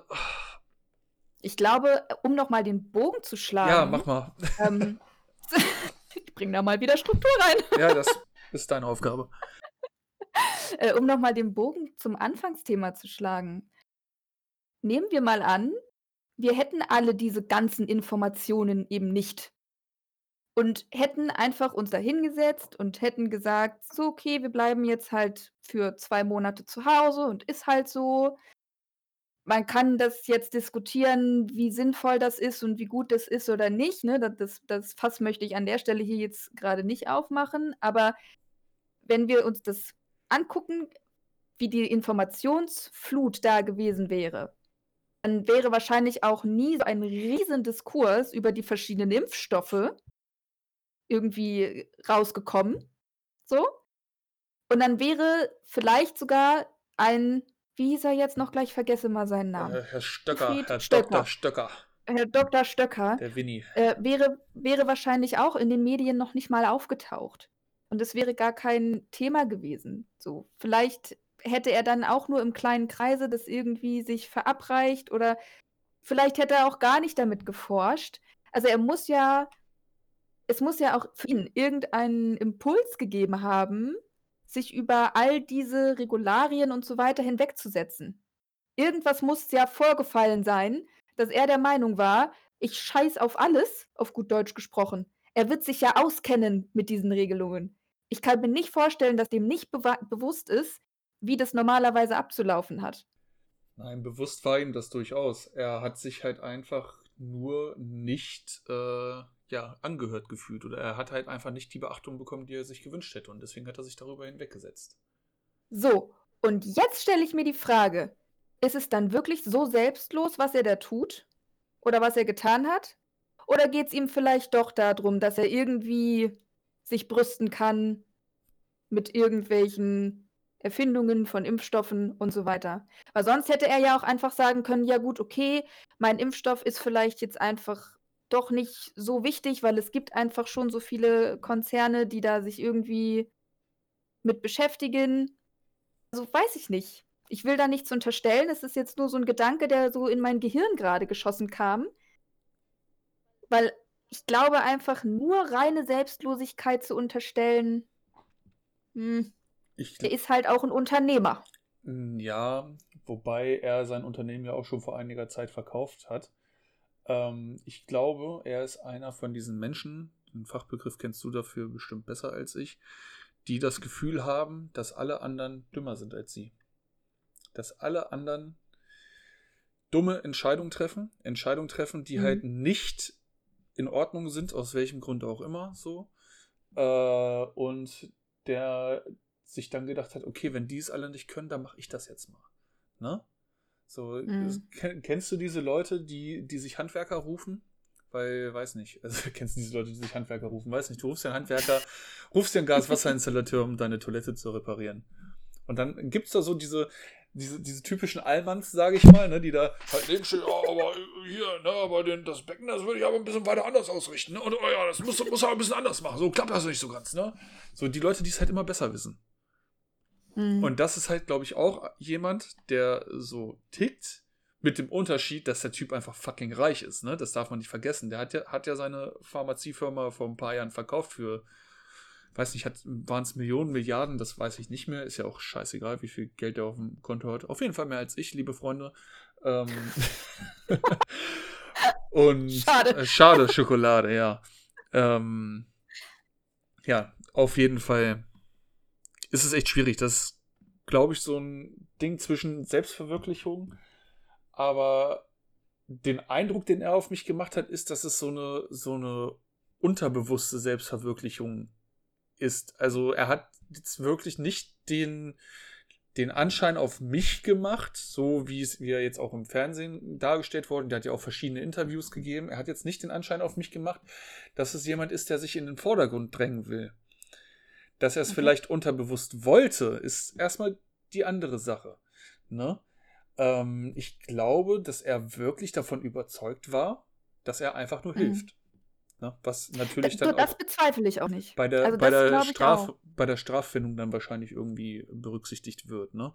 ich glaube, um nochmal den Bogen zu schlagen. Ja, mach mal. Ähm, ich bringe da mal wieder Struktur rein. ja, das ist deine Aufgabe. Äh, um nochmal den Bogen zum Anfangsthema zu schlagen. Nehmen wir mal an, wir hätten alle diese ganzen Informationen eben nicht. Und hätten einfach uns da hingesetzt und hätten gesagt, so, okay, wir bleiben jetzt halt für zwei Monate zu Hause und ist halt so. Man kann das jetzt diskutieren, wie sinnvoll das ist und wie gut das ist oder nicht. Ne? Das, das, das Fass möchte ich an der Stelle hier jetzt gerade nicht aufmachen. Aber wenn wir uns das angucken, wie die Informationsflut da gewesen wäre, dann wäre wahrscheinlich auch nie so ein riesen Diskurs über die verschiedenen Impfstoffe irgendwie rausgekommen. So. Und dann wäre vielleicht sogar ein, wie hieß er jetzt noch gleich, vergesse mal seinen Namen. Äh, Herr Stöcker, Fried Herr Stöcker. Dr. Stöcker. Herr Dr. Stöcker. Der Winnie. Äh, wäre, wäre wahrscheinlich auch in den Medien noch nicht mal aufgetaucht. Und es wäre gar kein Thema gewesen. So, vielleicht hätte er dann auch nur im kleinen Kreise das irgendwie sich verabreicht oder vielleicht hätte er auch gar nicht damit geforscht. Also er muss ja, es muss ja auch für ihn irgendeinen Impuls gegeben haben, sich über all diese Regularien und so weiter hinwegzusetzen. Irgendwas muss ja vorgefallen sein, dass er der Meinung war, ich scheiß auf alles, auf gut Deutsch gesprochen. Er wird sich ja auskennen mit diesen Regelungen. Ich kann mir nicht vorstellen, dass dem nicht bewusst ist, wie das normalerweise abzulaufen hat. Nein, bewusst war ihm das durchaus. Er hat sich halt einfach nur nicht äh, ja, angehört gefühlt oder er hat halt einfach nicht die Beachtung bekommen, die er sich gewünscht hätte und deswegen hat er sich darüber hinweggesetzt. So, und jetzt stelle ich mir die Frage, ist es dann wirklich so selbstlos, was er da tut oder was er getan hat? Oder geht es ihm vielleicht doch darum, dass er irgendwie sich brüsten kann mit irgendwelchen Erfindungen von Impfstoffen und so weiter. Weil sonst hätte er ja auch einfach sagen können, ja gut, okay, mein Impfstoff ist vielleicht jetzt einfach doch nicht so wichtig, weil es gibt einfach schon so viele Konzerne, die da sich irgendwie mit beschäftigen. Also weiß ich nicht. Ich will da nichts unterstellen. Es ist jetzt nur so ein Gedanke, der so in mein Gehirn gerade geschossen kam. Weil ich glaube einfach nur reine Selbstlosigkeit zu unterstellen, hm, Ich, der ist halt auch ein Unternehmer. Ja, wobei er sein Unternehmen ja auch schon vor einiger Zeit verkauft hat. Ähm, ich glaube, er ist einer von diesen Menschen, den Fachbegriff kennst du dafür bestimmt besser als ich, die das Gefühl haben, dass alle anderen dümmer sind als sie. Dass alle anderen dumme Entscheidungen treffen, Entscheidungen treffen, die Mhm. halt nicht in Ordnung sind, aus welchem Grund auch immer so. Äh, und der sich dann gedacht hat, okay, wenn die es alle nicht können, dann mache ich das jetzt mal. Ne? So, Mhm. kennst du diese Leute, die, die sich Handwerker rufen? Weil, weiß nicht, also kennst du diese Leute, die sich Handwerker rufen? Weiß nicht, du rufst dir einen Handwerker, rufst dir einen Gaswasserinstallateur, um deine Toilette zu reparieren. Und dann gibt es da so diese, diese, diese typischen Allmanns, sage ich mal, ne, die da halt neben stehen, oh, aber hier, ne, aber den, das Becken, das würde ich aber ein bisschen weiter anders ausrichten. Ne? Und oh ja, das muss, muss aber ein bisschen anders machen. So klappt das nicht so ganz, ne? So die Leute, die es halt immer besser wissen. Hm. Und das ist halt, glaube ich, auch jemand, der so tickt, mit dem Unterschied, dass der Typ einfach fucking reich ist, ne? Das darf man nicht vergessen. Der hat ja, hat ja seine Pharmaziefirma vor ein paar Jahren verkauft für, weiß nicht, waren es Millionen, Milliarden, das weiß ich nicht mehr. Ist ja auch scheißegal, wie viel Geld er auf dem Konto hat. Auf jeden Fall mehr als ich, liebe Freunde. Ähm Und Schade. Äh, schade Schokolade, ja. Ähm, ja, auf jeden Fall ist es echt schwierig. Das ist, glaube ich, so ein Ding zwischen Selbstverwirklichung, aber den Eindruck, den er auf mich gemacht hat, ist, dass es so eine, so eine unterbewusste Selbstverwirklichung ist. Also er hat jetzt wirklich nicht den, den Anschein auf mich gemacht, so wie es wie er jetzt auch im Fernsehen dargestellt wurde. Der hat ja auch verschiedene Interviews gegeben. Er hat jetzt nicht den Anschein auf mich gemacht, dass es jemand ist, der sich in den Vordergrund drängen will. Dass er es Mhm. vielleicht unterbewusst wollte, ist erstmal die andere Sache. Ne? Ähm, ich glaube, dass er wirklich davon überzeugt war, dass er einfach nur Mhm. hilft. Ne? Was natürlich das, dann das auch bezweifle ich auch nicht. bei der, also bei, das der Straf, bei der Straffindung dann wahrscheinlich irgendwie berücksichtigt wird, ne?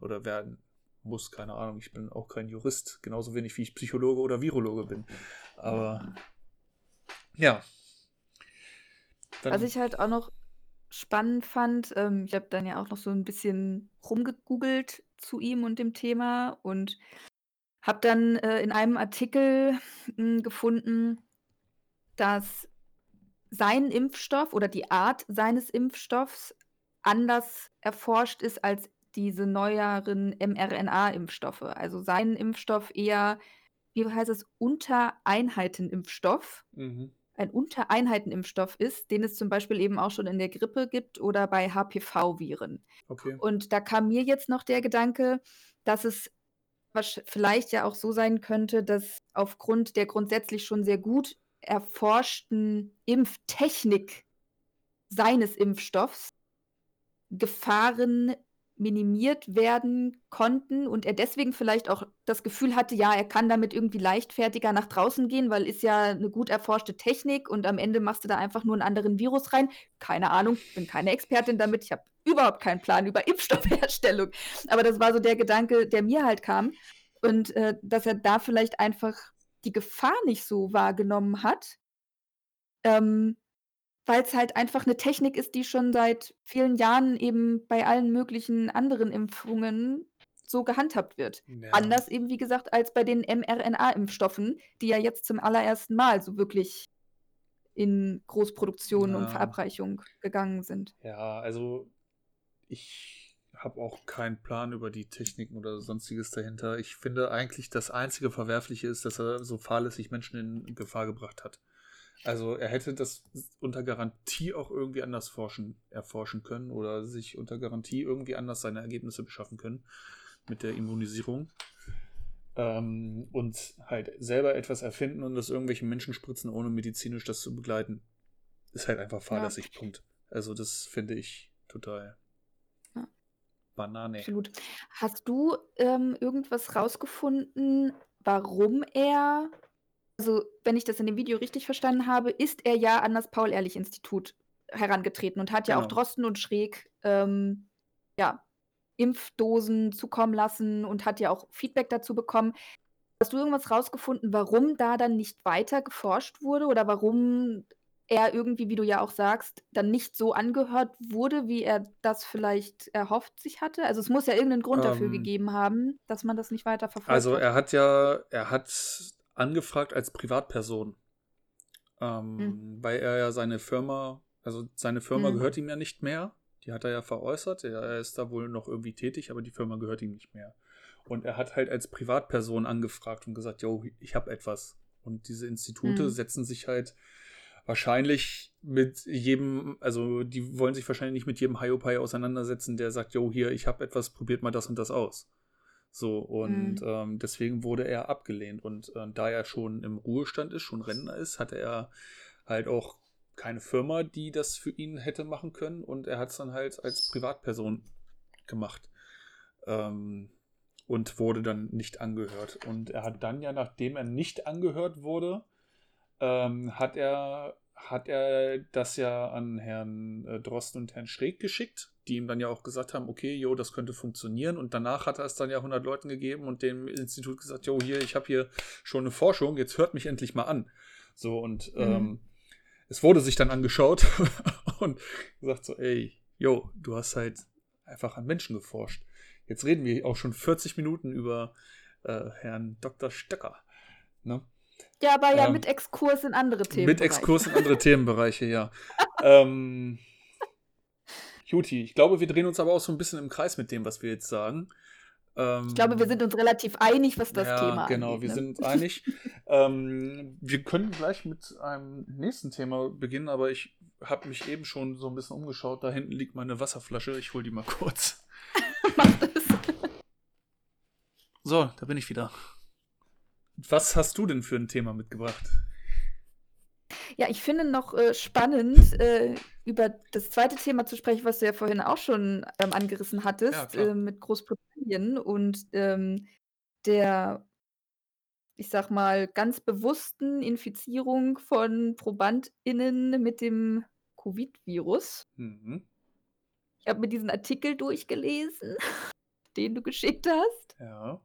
Oder werden muss, keine Ahnung. Ich bin auch kein Jurist, genauso wenig wie ich Psychologe oder Virologe bin. Aber ja. Dann, Was ich halt auch noch spannend fand, ähm, ich habe dann ja auch noch so ein bisschen rumgegoogelt zu ihm und dem Thema und habe dann äh, in einem Artikel mh, gefunden, dass sein Impfstoff oder die Art seines Impfstoffs anders erforscht ist als diese neueren mRNA-Impfstoffe. Also sein Impfstoff eher, wie heißt es, Untereinheitenimpfstoff mhm. Ein Untereinheitenimpfstoff ist, den es zum Beispiel eben auch schon in der Grippe gibt oder bei HPV-Viren. Okay. Und da kam mir jetzt noch der Gedanke, dass es vielleicht ja auch so sein könnte, dass aufgrund der grundsätzlich schon sehr gut erforschten Impftechnik seines Impfstoffs Gefahren minimiert werden konnten und er deswegen vielleicht auch das Gefühl hatte, ja, er kann damit irgendwie leichtfertiger nach draußen gehen, weil ist ja eine gut erforschte Technik und am Ende machst du da einfach nur einen anderen Virus rein. Keine Ahnung, bin keine Expertin damit, ich habe überhaupt keinen Plan über Impfstoffherstellung. Aber das war so der Gedanke, der mir halt kam und äh, dass er da vielleicht einfach die Gefahr nicht so wahrgenommen hat. Ähm, weil es halt einfach eine Technik ist, die schon seit vielen Jahren eben bei allen möglichen anderen Impfungen so gehandhabt wird. Ja. Anders eben, wie gesagt, als bei den mRNA-Impfstoffen, die ja jetzt zum allerersten Mal so wirklich in Großproduktion und Ja. Verabreichung gegangen sind. Ja, also ich habe auch keinen Plan über die Techniken oder sonstiges dahinter. Ich finde eigentlich, das einzige Verwerfliche ist, dass er so fahrlässig Menschen in Gefahr gebracht hat. Also er hätte das unter Garantie auch irgendwie anders forschen, erforschen können oder sich unter Garantie irgendwie anders seine Ergebnisse beschaffen können mit der Immunisierung. Ähm, und halt selber etwas erfinden und das irgendwelchen Menschen spritzen, ohne medizinisch das zu begleiten, ist halt einfach fahrlässig, Punkt. Also das finde ich total Ja. Banane. Absolut. Hast du ähm, irgendwas rausgefunden, warum er, also wenn ich das in dem Video richtig verstanden habe, ist er ja an das Paul-Ehrlich-Institut herangetreten und hat ja auch Genau. Drosten und Schräg ähm, ja, Impfdosen zukommen lassen und hat ja auch Feedback dazu bekommen. Hast du irgendwas rausgefunden, warum da dann nicht weiter geforscht wurde oder warum er irgendwie, wie du ja auch sagst, dann nicht so angehört wurde, wie er das vielleicht erhofft sich hatte? Also es muss ja irgendeinen Grund dafür Ähm. gegeben haben, dass man das nicht weiter verfolgt Also er hat ja, er hat angefragt als Privatperson. Ähm, Mhm. Weil er ja seine Firma, also seine Firma Mhm. gehört ihm ja nicht mehr. Die hat er ja veräußert. Er, ist da wohl noch irgendwie tätig, aber die Firma gehört ihm nicht mehr. Und er hat halt als Privatperson angefragt und gesagt, yo, ich habe etwas. Und diese Institute Mhm. setzen sich halt wahrscheinlich mit jedem, also die wollen sich wahrscheinlich nicht mit jedem Hiopai auseinandersetzen, der sagt, yo, hier, ich habe etwas, probiert mal das und das aus. So, und Mhm. ähm, deswegen wurde er abgelehnt. Und äh, da er schon im Ruhestand ist, schon Rentner ist, hatte er halt auch keine Firma, die das für ihn hätte machen können. Und er hat es dann halt als Privatperson gemacht. Ähm, und wurde dann nicht angehört. Und er hat dann ja, nachdem er nicht angehört wurde, ähm, hat er hat er das ja an Herrn äh, Drosten und Herrn Schräg geschickt, die ihm dann ja auch gesagt haben, okay, jo, das könnte funktionieren. Und danach hat er es dann ja 100 Leuten gegeben und dem Institut gesagt, jo, hier, ich habe hier schon eine Forschung, jetzt hört mich endlich mal an. So, und Mhm. ähm, es wurde sich dann angeschaut und gesagt so, ey, jo, du hast halt einfach an Menschen geforscht. Jetzt reden wir auch schon 40 Minuten über äh, Herrn Dr. Stöcker. Ne? Ja, aber ja ähm, mit Exkurs in andere Themen. Mit Exkurs in andere Themenbereiche, ja. ähm, Juti, ich glaube, wir drehen uns aber auch so ein bisschen im Kreis mit dem, was wir jetzt sagen. Ähm, Ich glaube, wir sind uns relativ einig, was das ja, Thema genau, angeht. wir ne? sind uns einig. ähm, wir können gleich mit einem nächsten Thema beginnen, aber ich habe mich eben schon so ein bisschen umgeschaut. Da hinten liegt meine Wasserflasche. Ich hole die mal kurz. Mach das. So, da bin ich wieder. Was hast du denn für ein Thema mitgebracht? Ja, ich finde noch äh, spannend, äh, über das zweite Thema zu sprechen, was du ja vorhin auch schon ähm, angerissen Ja, hattest, klar. äh, mit Großbritannien und ähm, der, ich sag mal, ganz bewussten Infizierung von ProbandInnen mit dem Covid-Virus. Mhm. Ich habe mir diesen Artikel durchgelesen, den du geschickt hast, Ja.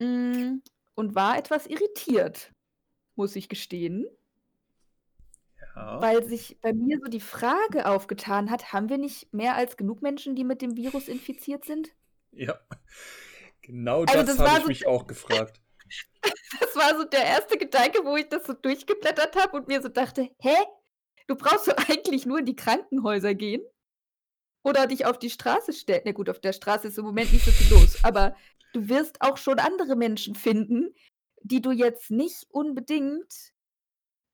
mm, und war etwas irritiert, muss ich gestehen. Ja. Weil sich bei mir so die Frage aufgetan hat, haben wir nicht mehr als genug Menschen, die mit dem Virus infiziert sind? Ja. Genau Also das, das habe ich so- mich auch gefragt. Das war so der erste Gedanke, wo ich das so durchgeblättert habe und mir so dachte, hä? Du brauchst doch eigentlich nur in die Krankenhäuser gehen oder dich auf die Straße stellen. Na gut, auf der Straße ist im Moment nicht so viel los, aber du wirst auch schon andere Menschen finden, die du jetzt nicht unbedingt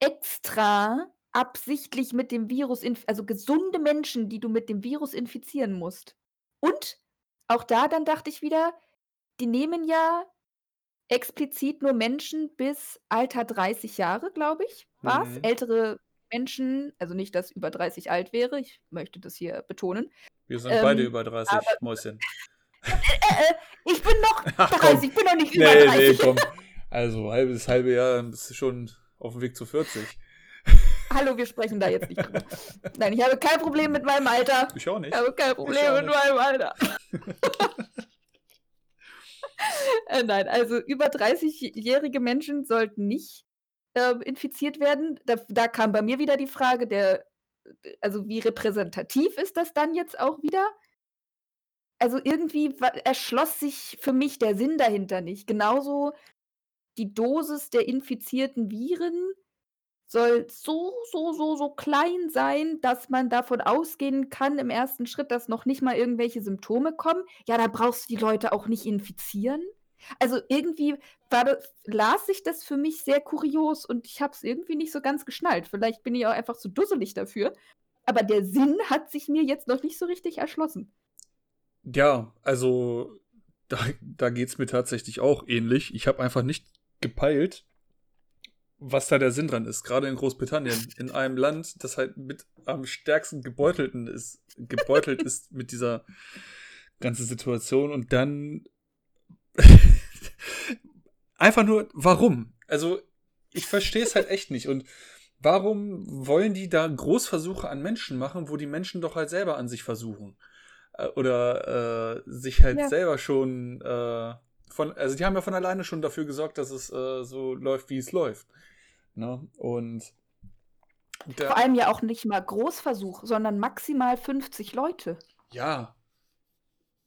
extra absichtlich mit dem Virus, also gesunde Menschen, die du mit dem Virus infizieren musst. Und auch da dann dachte ich wieder, die nehmen ja explizit nur Menschen bis Alter 30 Jahre, glaube ich, war's. Mhm. Ältere Menschen, also nicht, dass über 30 alt wäre, ich möchte das hier betonen. Wir sind Ähm, beide über 30, aber- Mäuschen. Äh, äh, ich bin noch Ach, 30, komm. ich bin noch nicht über Nee, 30. nee, komm. Also, halbes, halbe Jahr, bist du schon auf dem Weg zu 40. Hallo, wir sprechen da jetzt nicht drüber. Nein, ich habe kein Problem mit meinem Alter. Ich auch nicht. Ich habe kein Problem mit meinem Alter. äh, nein, also über 30-jährige Menschen sollten nicht ähm, infiziert werden. Da, da kam bei mir wieder die Frage, der, also wie repräsentativ ist das dann jetzt auch wieder? Also irgendwie erschloss sich für mich der Sinn dahinter nicht. Genauso die Dosis der infizierten Viren soll so, so, so, so klein sein, dass man davon ausgehen kann im ersten Schritt, dass noch nicht mal irgendwelche Symptome kommen. Ja, dann brauchst du die Leute auch nicht infizieren. Also irgendwie das, las sich das für mich sehr kurios und ich habe es irgendwie nicht so ganz geschnallt. Vielleicht bin ich auch einfach zu dusselig dafür. Aber der Sinn hat sich mir jetzt noch nicht so richtig erschlossen. Ja, also, da, da geht es mir tatsächlich auch ähnlich. Ich habe einfach nicht gepeilt, was da der Sinn dran ist. Gerade in Großbritannien, in einem Land, das halt mit am stärksten gebeutelten ist, gebeutelt ist mit dieser ganzen Situation und dann einfach nur, warum? Also, ich verstehe es halt echt nicht. Und warum wollen die da Großversuche an Menschen machen, wo die Menschen doch halt selber an sich versuchen? Äh, Oder äh, sich halt Ja. selber schon äh, von, also die haben ja von alleine schon dafür gesorgt, dass es äh, so läuft, wie es läuft. Ne? Und der, Vor allem ja auch nicht mal Großversuch, sondern maximal 50 Leute. Ja.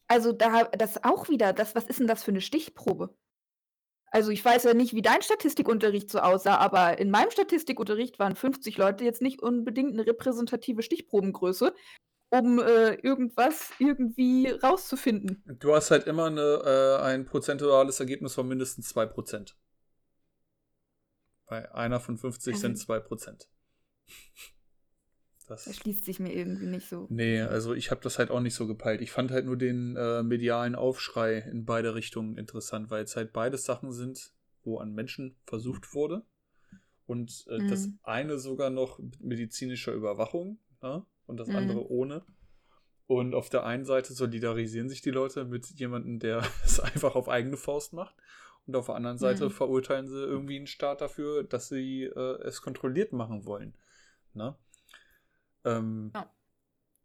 Also da, das auch wieder, das, was ist denn das für eine Stichprobe? Also ich weiß ja nicht, wie dein Statistikunterricht so aussah, aber in meinem Statistikunterricht waren 50 Leute jetzt nicht unbedingt eine repräsentative Stichprobengröße, um äh, irgendwas irgendwie rauszufinden. Du hast halt immer eine, äh, ein prozentuales Ergebnis von mindestens 2%. Bei einer von 50 also, sind 2%. Das schließt sich mir irgendwie nicht so. Nee, also ich habe das halt auch nicht so gepeilt. Ich fand halt nur den äh, medialen Aufschrei in beide Richtungen interessant, weil es halt beides Sachen sind, wo an Menschen versucht wurde. Und äh, mhm. das eine sogar noch mit medizinischer Überwachung ja, ne, und das mhm. andere ohne. Und auf der einen Seite solidarisieren sich die Leute mit jemandem, der es einfach auf eigene Faust macht. Und auf der anderen Seite mhm. verurteilen sie irgendwie einen Staat dafür, dass sie äh, es kontrolliert machen wollen. Ne? Ähm, ja.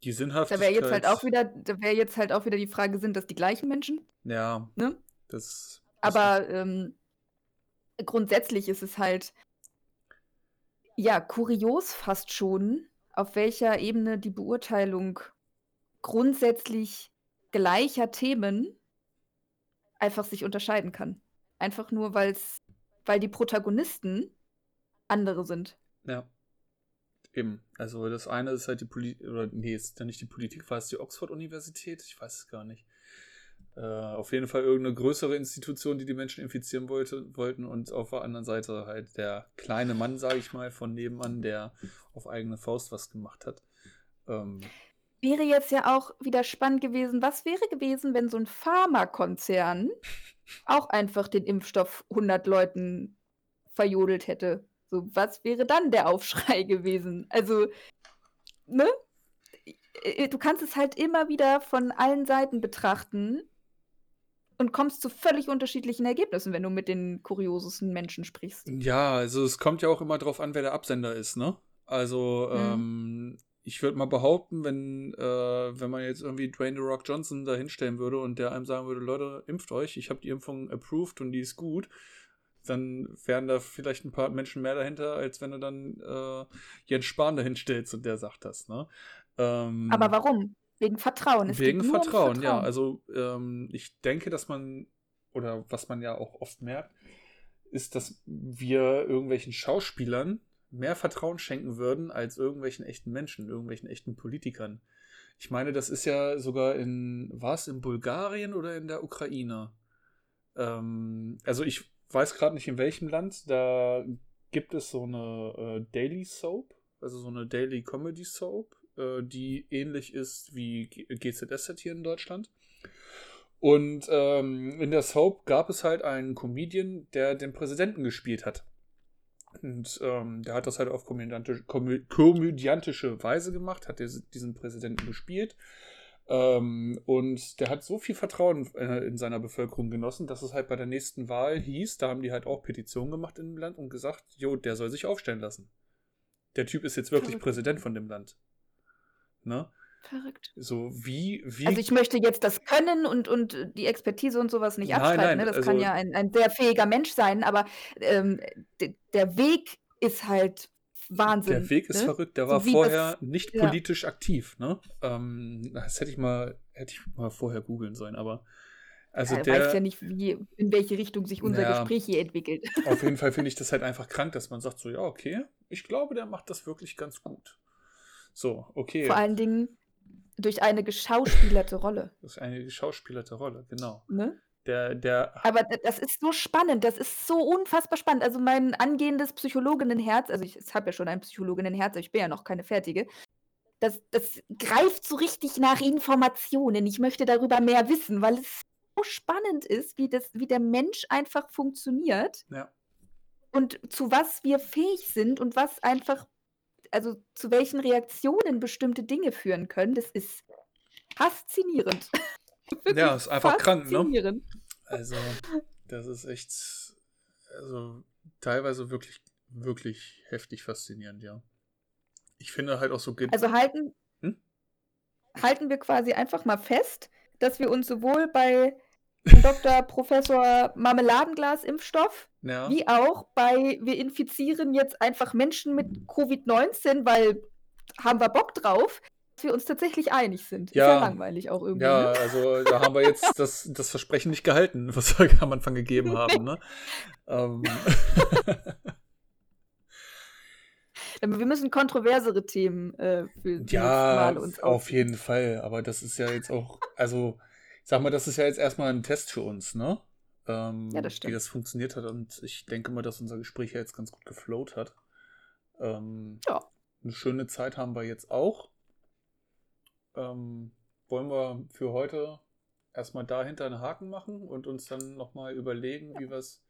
Die Sinnhaftigkeit. Da wäre jetzt halt auch wieder, da wäre jetzt halt auch wieder die Frage, sind das die gleichen Menschen? Ja. Ne? Das. Aber ähm, grundsätzlich ist es halt ja kurios fast schon, auf welcher Ebene die Beurteilung grundsätzlich gleicher Themen einfach sich unterscheiden kann. Einfach nur, weil's, weil die Protagonisten andere sind. Ja. Eben. Also das eine ist halt die Politik, oder nee, ist ja nicht die Politik, war es die Oxford-Universität? Ich weiß es gar nicht. Äh, auf jeden Fall irgendeine größere Institution, die die Menschen infizieren wollte, wollten und auf der anderen Seite halt der kleine Mann, sage ich mal, von nebenan, der auf eigene Faust was gemacht hat. Ähm, wäre jetzt ja auch wieder spannend gewesen, was wäre gewesen, wenn so ein Pharmakonzern auch einfach den Impfstoff 100 Leuten verjodelt hätte? So, was wäre dann der Aufschrei gewesen? Also, ne? Du kannst es halt immer wieder von allen Seiten betrachten und kommst zu völlig unterschiedlichen Ergebnissen, wenn du mit den kuriosesten Menschen sprichst. Ja, also es kommt ja auch immer drauf an, wer der Absender ist, ne? Also, mhm. ähm, ich würde mal behaupten, wenn, äh, wenn man jetzt irgendwie Dwayne The Rock Johnson da hinstellen würde und der einem sagen würde, Leute, impft euch, ich habe die Impfung approved und die ist gut, dann wären da vielleicht ein paar Menschen mehr dahinter, als wenn du dann äh, Jens Spahn dahin stellst und der sagt das. Ne? Ähm, Aber warum? Wegen Vertrauen. Es wegen Vertrauen, Vertrauen, ja. Also ähm, ich denke, dass man, oder was man ja auch oft merkt, ist, dass wir irgendwelchen Schauspielern mehr Vertrauen schenken würden als irgendwelchen echten Menschen, irgendwelchen echten Politikern. Ich meine, das ist ja sogar in, war es in Bulgarien oder in der Ukraine? Ähm, also ich weiß gerade nicht in welchem Land, da gibt es so eine äh, Daily Soap, also so eine Daily Comedy Soap, äh, die ähnlich ist wie GZSZ hier in Deutschland. Und ähm, in der Soap gab es halt einen Comedian, der den Präsidenten gespielt hat. Und ähm, der hat das halt auf komödiantische, komödiantische Weise gemacht, hat diesen Präsidenten gespielt. Ähm, und der hat so viel Vertrauen äh, in seiner Bevölkerung genossen, dass es halt bei der nächsten Wahl hieß, da haben die halt auch Petitionen gemacht in dem Land und gesagt, jo, der soll sich aufstellen lassen. Der Typ ist jetzt wirklich. Präsident von dem Land. Ne? Verrückt. So wie, wie. Also ich möchte jetzt das Können und, und die Expertise und sowas nicht abschreiben. Nein, nein, ne? Das also, kann ja ein, ein sehr fähiger Mensch sein, aber ähm, der Weg ist halt Wahnsinn. Der Weg ist ne? verrückt. Der war so vorher das, nicht politisch ja. aktiv. Ne? Ähm, das hätte ich mal, hätte ich mal vorher googeln sollen, aber also ja, der weiß ja nicht, wie, in welche Richtung sich unser ja, Gespräch hier entwickelt. Auf jeden Fall finde ich das halt einfach krank, dass man sagt so, ja, okay, ich glaube, der macht das wirklich ganz gut. So, okay. Vor allen Dingen durch eine geschauspielerte Rolle. Durch eine geschauspielerte Rolle, genau. Ne? Der, der Aber das ist so spannend, das ist so unfassbar spannend. Also mein angehendes Psychologinnenherz, also ich, ich habe ja schon ein Psychologinnenherz, aber ich bin ja noch keine fertige. Das, das greift so richtig nach Informationen. Ich möchte darüber mehr wissen, weil es so spannend ist, wie, das, wie der Mensch einfach funktioniert. Ja. Und zu was wir fähig sind und was einfach, also zu welchen Reaktionen bestimmte Dinge führen können. Das ist faszinierend. ja, ist einfach krank, ne? Also, das ist echt, also teilweise wirklich, wirklich heftig faszinierend, ja. Ich finde halt auch so. Also halten, hm? halten wir quasi einfach mal fest, dass wir uns sowohl bei Dr. Professor Marmeladenglas-Impfstoff, Ja. wie auch bei wir infizieren jetzt einfach Menschen mit Covid-19, weil haben wir Bock drauf, dass wir uns tatsächlich einig sind. Ist Ja. ja langweilig auch irgendwie. Ja, Ne? also da haben wir jetzt das, das Versprechen nicht gehalten, was wir am Anfang gegeben haben. Ne? ähm, Aber Wir müssen kontroversere Themen äh, für die ja, Male uns auf jeden Fall. Aber das ist ja jetzt auch, also ich sag mal, das ist ja jetzt erstmal ein Test für uns, ne? Ähm, Ja, das stimmt. Wie das funktioniert hat. Und ich denke mal, dass unser Gespräch ja jetzt ganz gut geflowt hat. Ähm, Ja. Eine schöne Zeit haben wir jetzt auch. Ähm, wollen wir für heute erstmal dahinter einen Haken machen und uns dann nochmal überlegen, wie, wir's,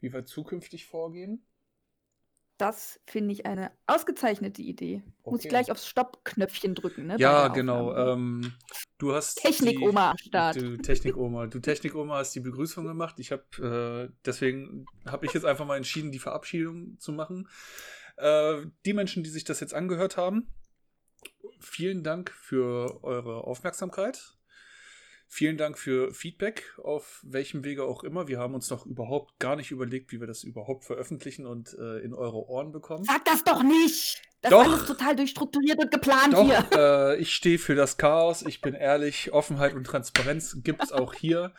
wie wir zukünftig vorgehen? Das finde ich eine ausgezeichnete Idee. Muss Okay. ich gleich aufs Stoppknöpfchen drücken, ne? Ja, genau. Ähm, du hast Technik-Oma Start. Du Technik-Oma. Du Technik-Oma hast die Begrüßung gemacht. Ich habe äh, deswegen habe ich jetzt einfach mal entschieden, die Verabschiedung zu machen. Äh, die Menschen, die sich das jetzt angehört haben, vielen Dank für eure Aufmerksamkeit. Vielen Dank für Feedback, auf welchem Wege auch immer. Wir haben uns noch überhaupt gar nicht überlegt, wie wir das überhaupt veröffentlichen und äh, in eure Ohren bekommen. Sag das doch nicht! Das Doch. ist alles total durchstrukturiert und geplant Doch, hier. äh, ich stehe für das Chaos. Ich bin ehrlich. Offenheit und Transparenz gibt es auch hier.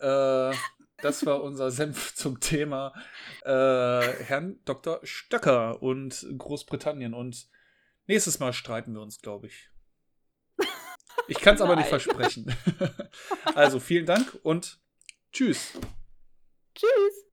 Äh, das war unser Senf zum Thema äh, Herrn Dr. Stöcker und Großbritannien. Und nächstes Mal streiten wir uns, glaube ich. Ich kann es aber nicht versprechen. also vielen Dank und tschüss. Tschüss.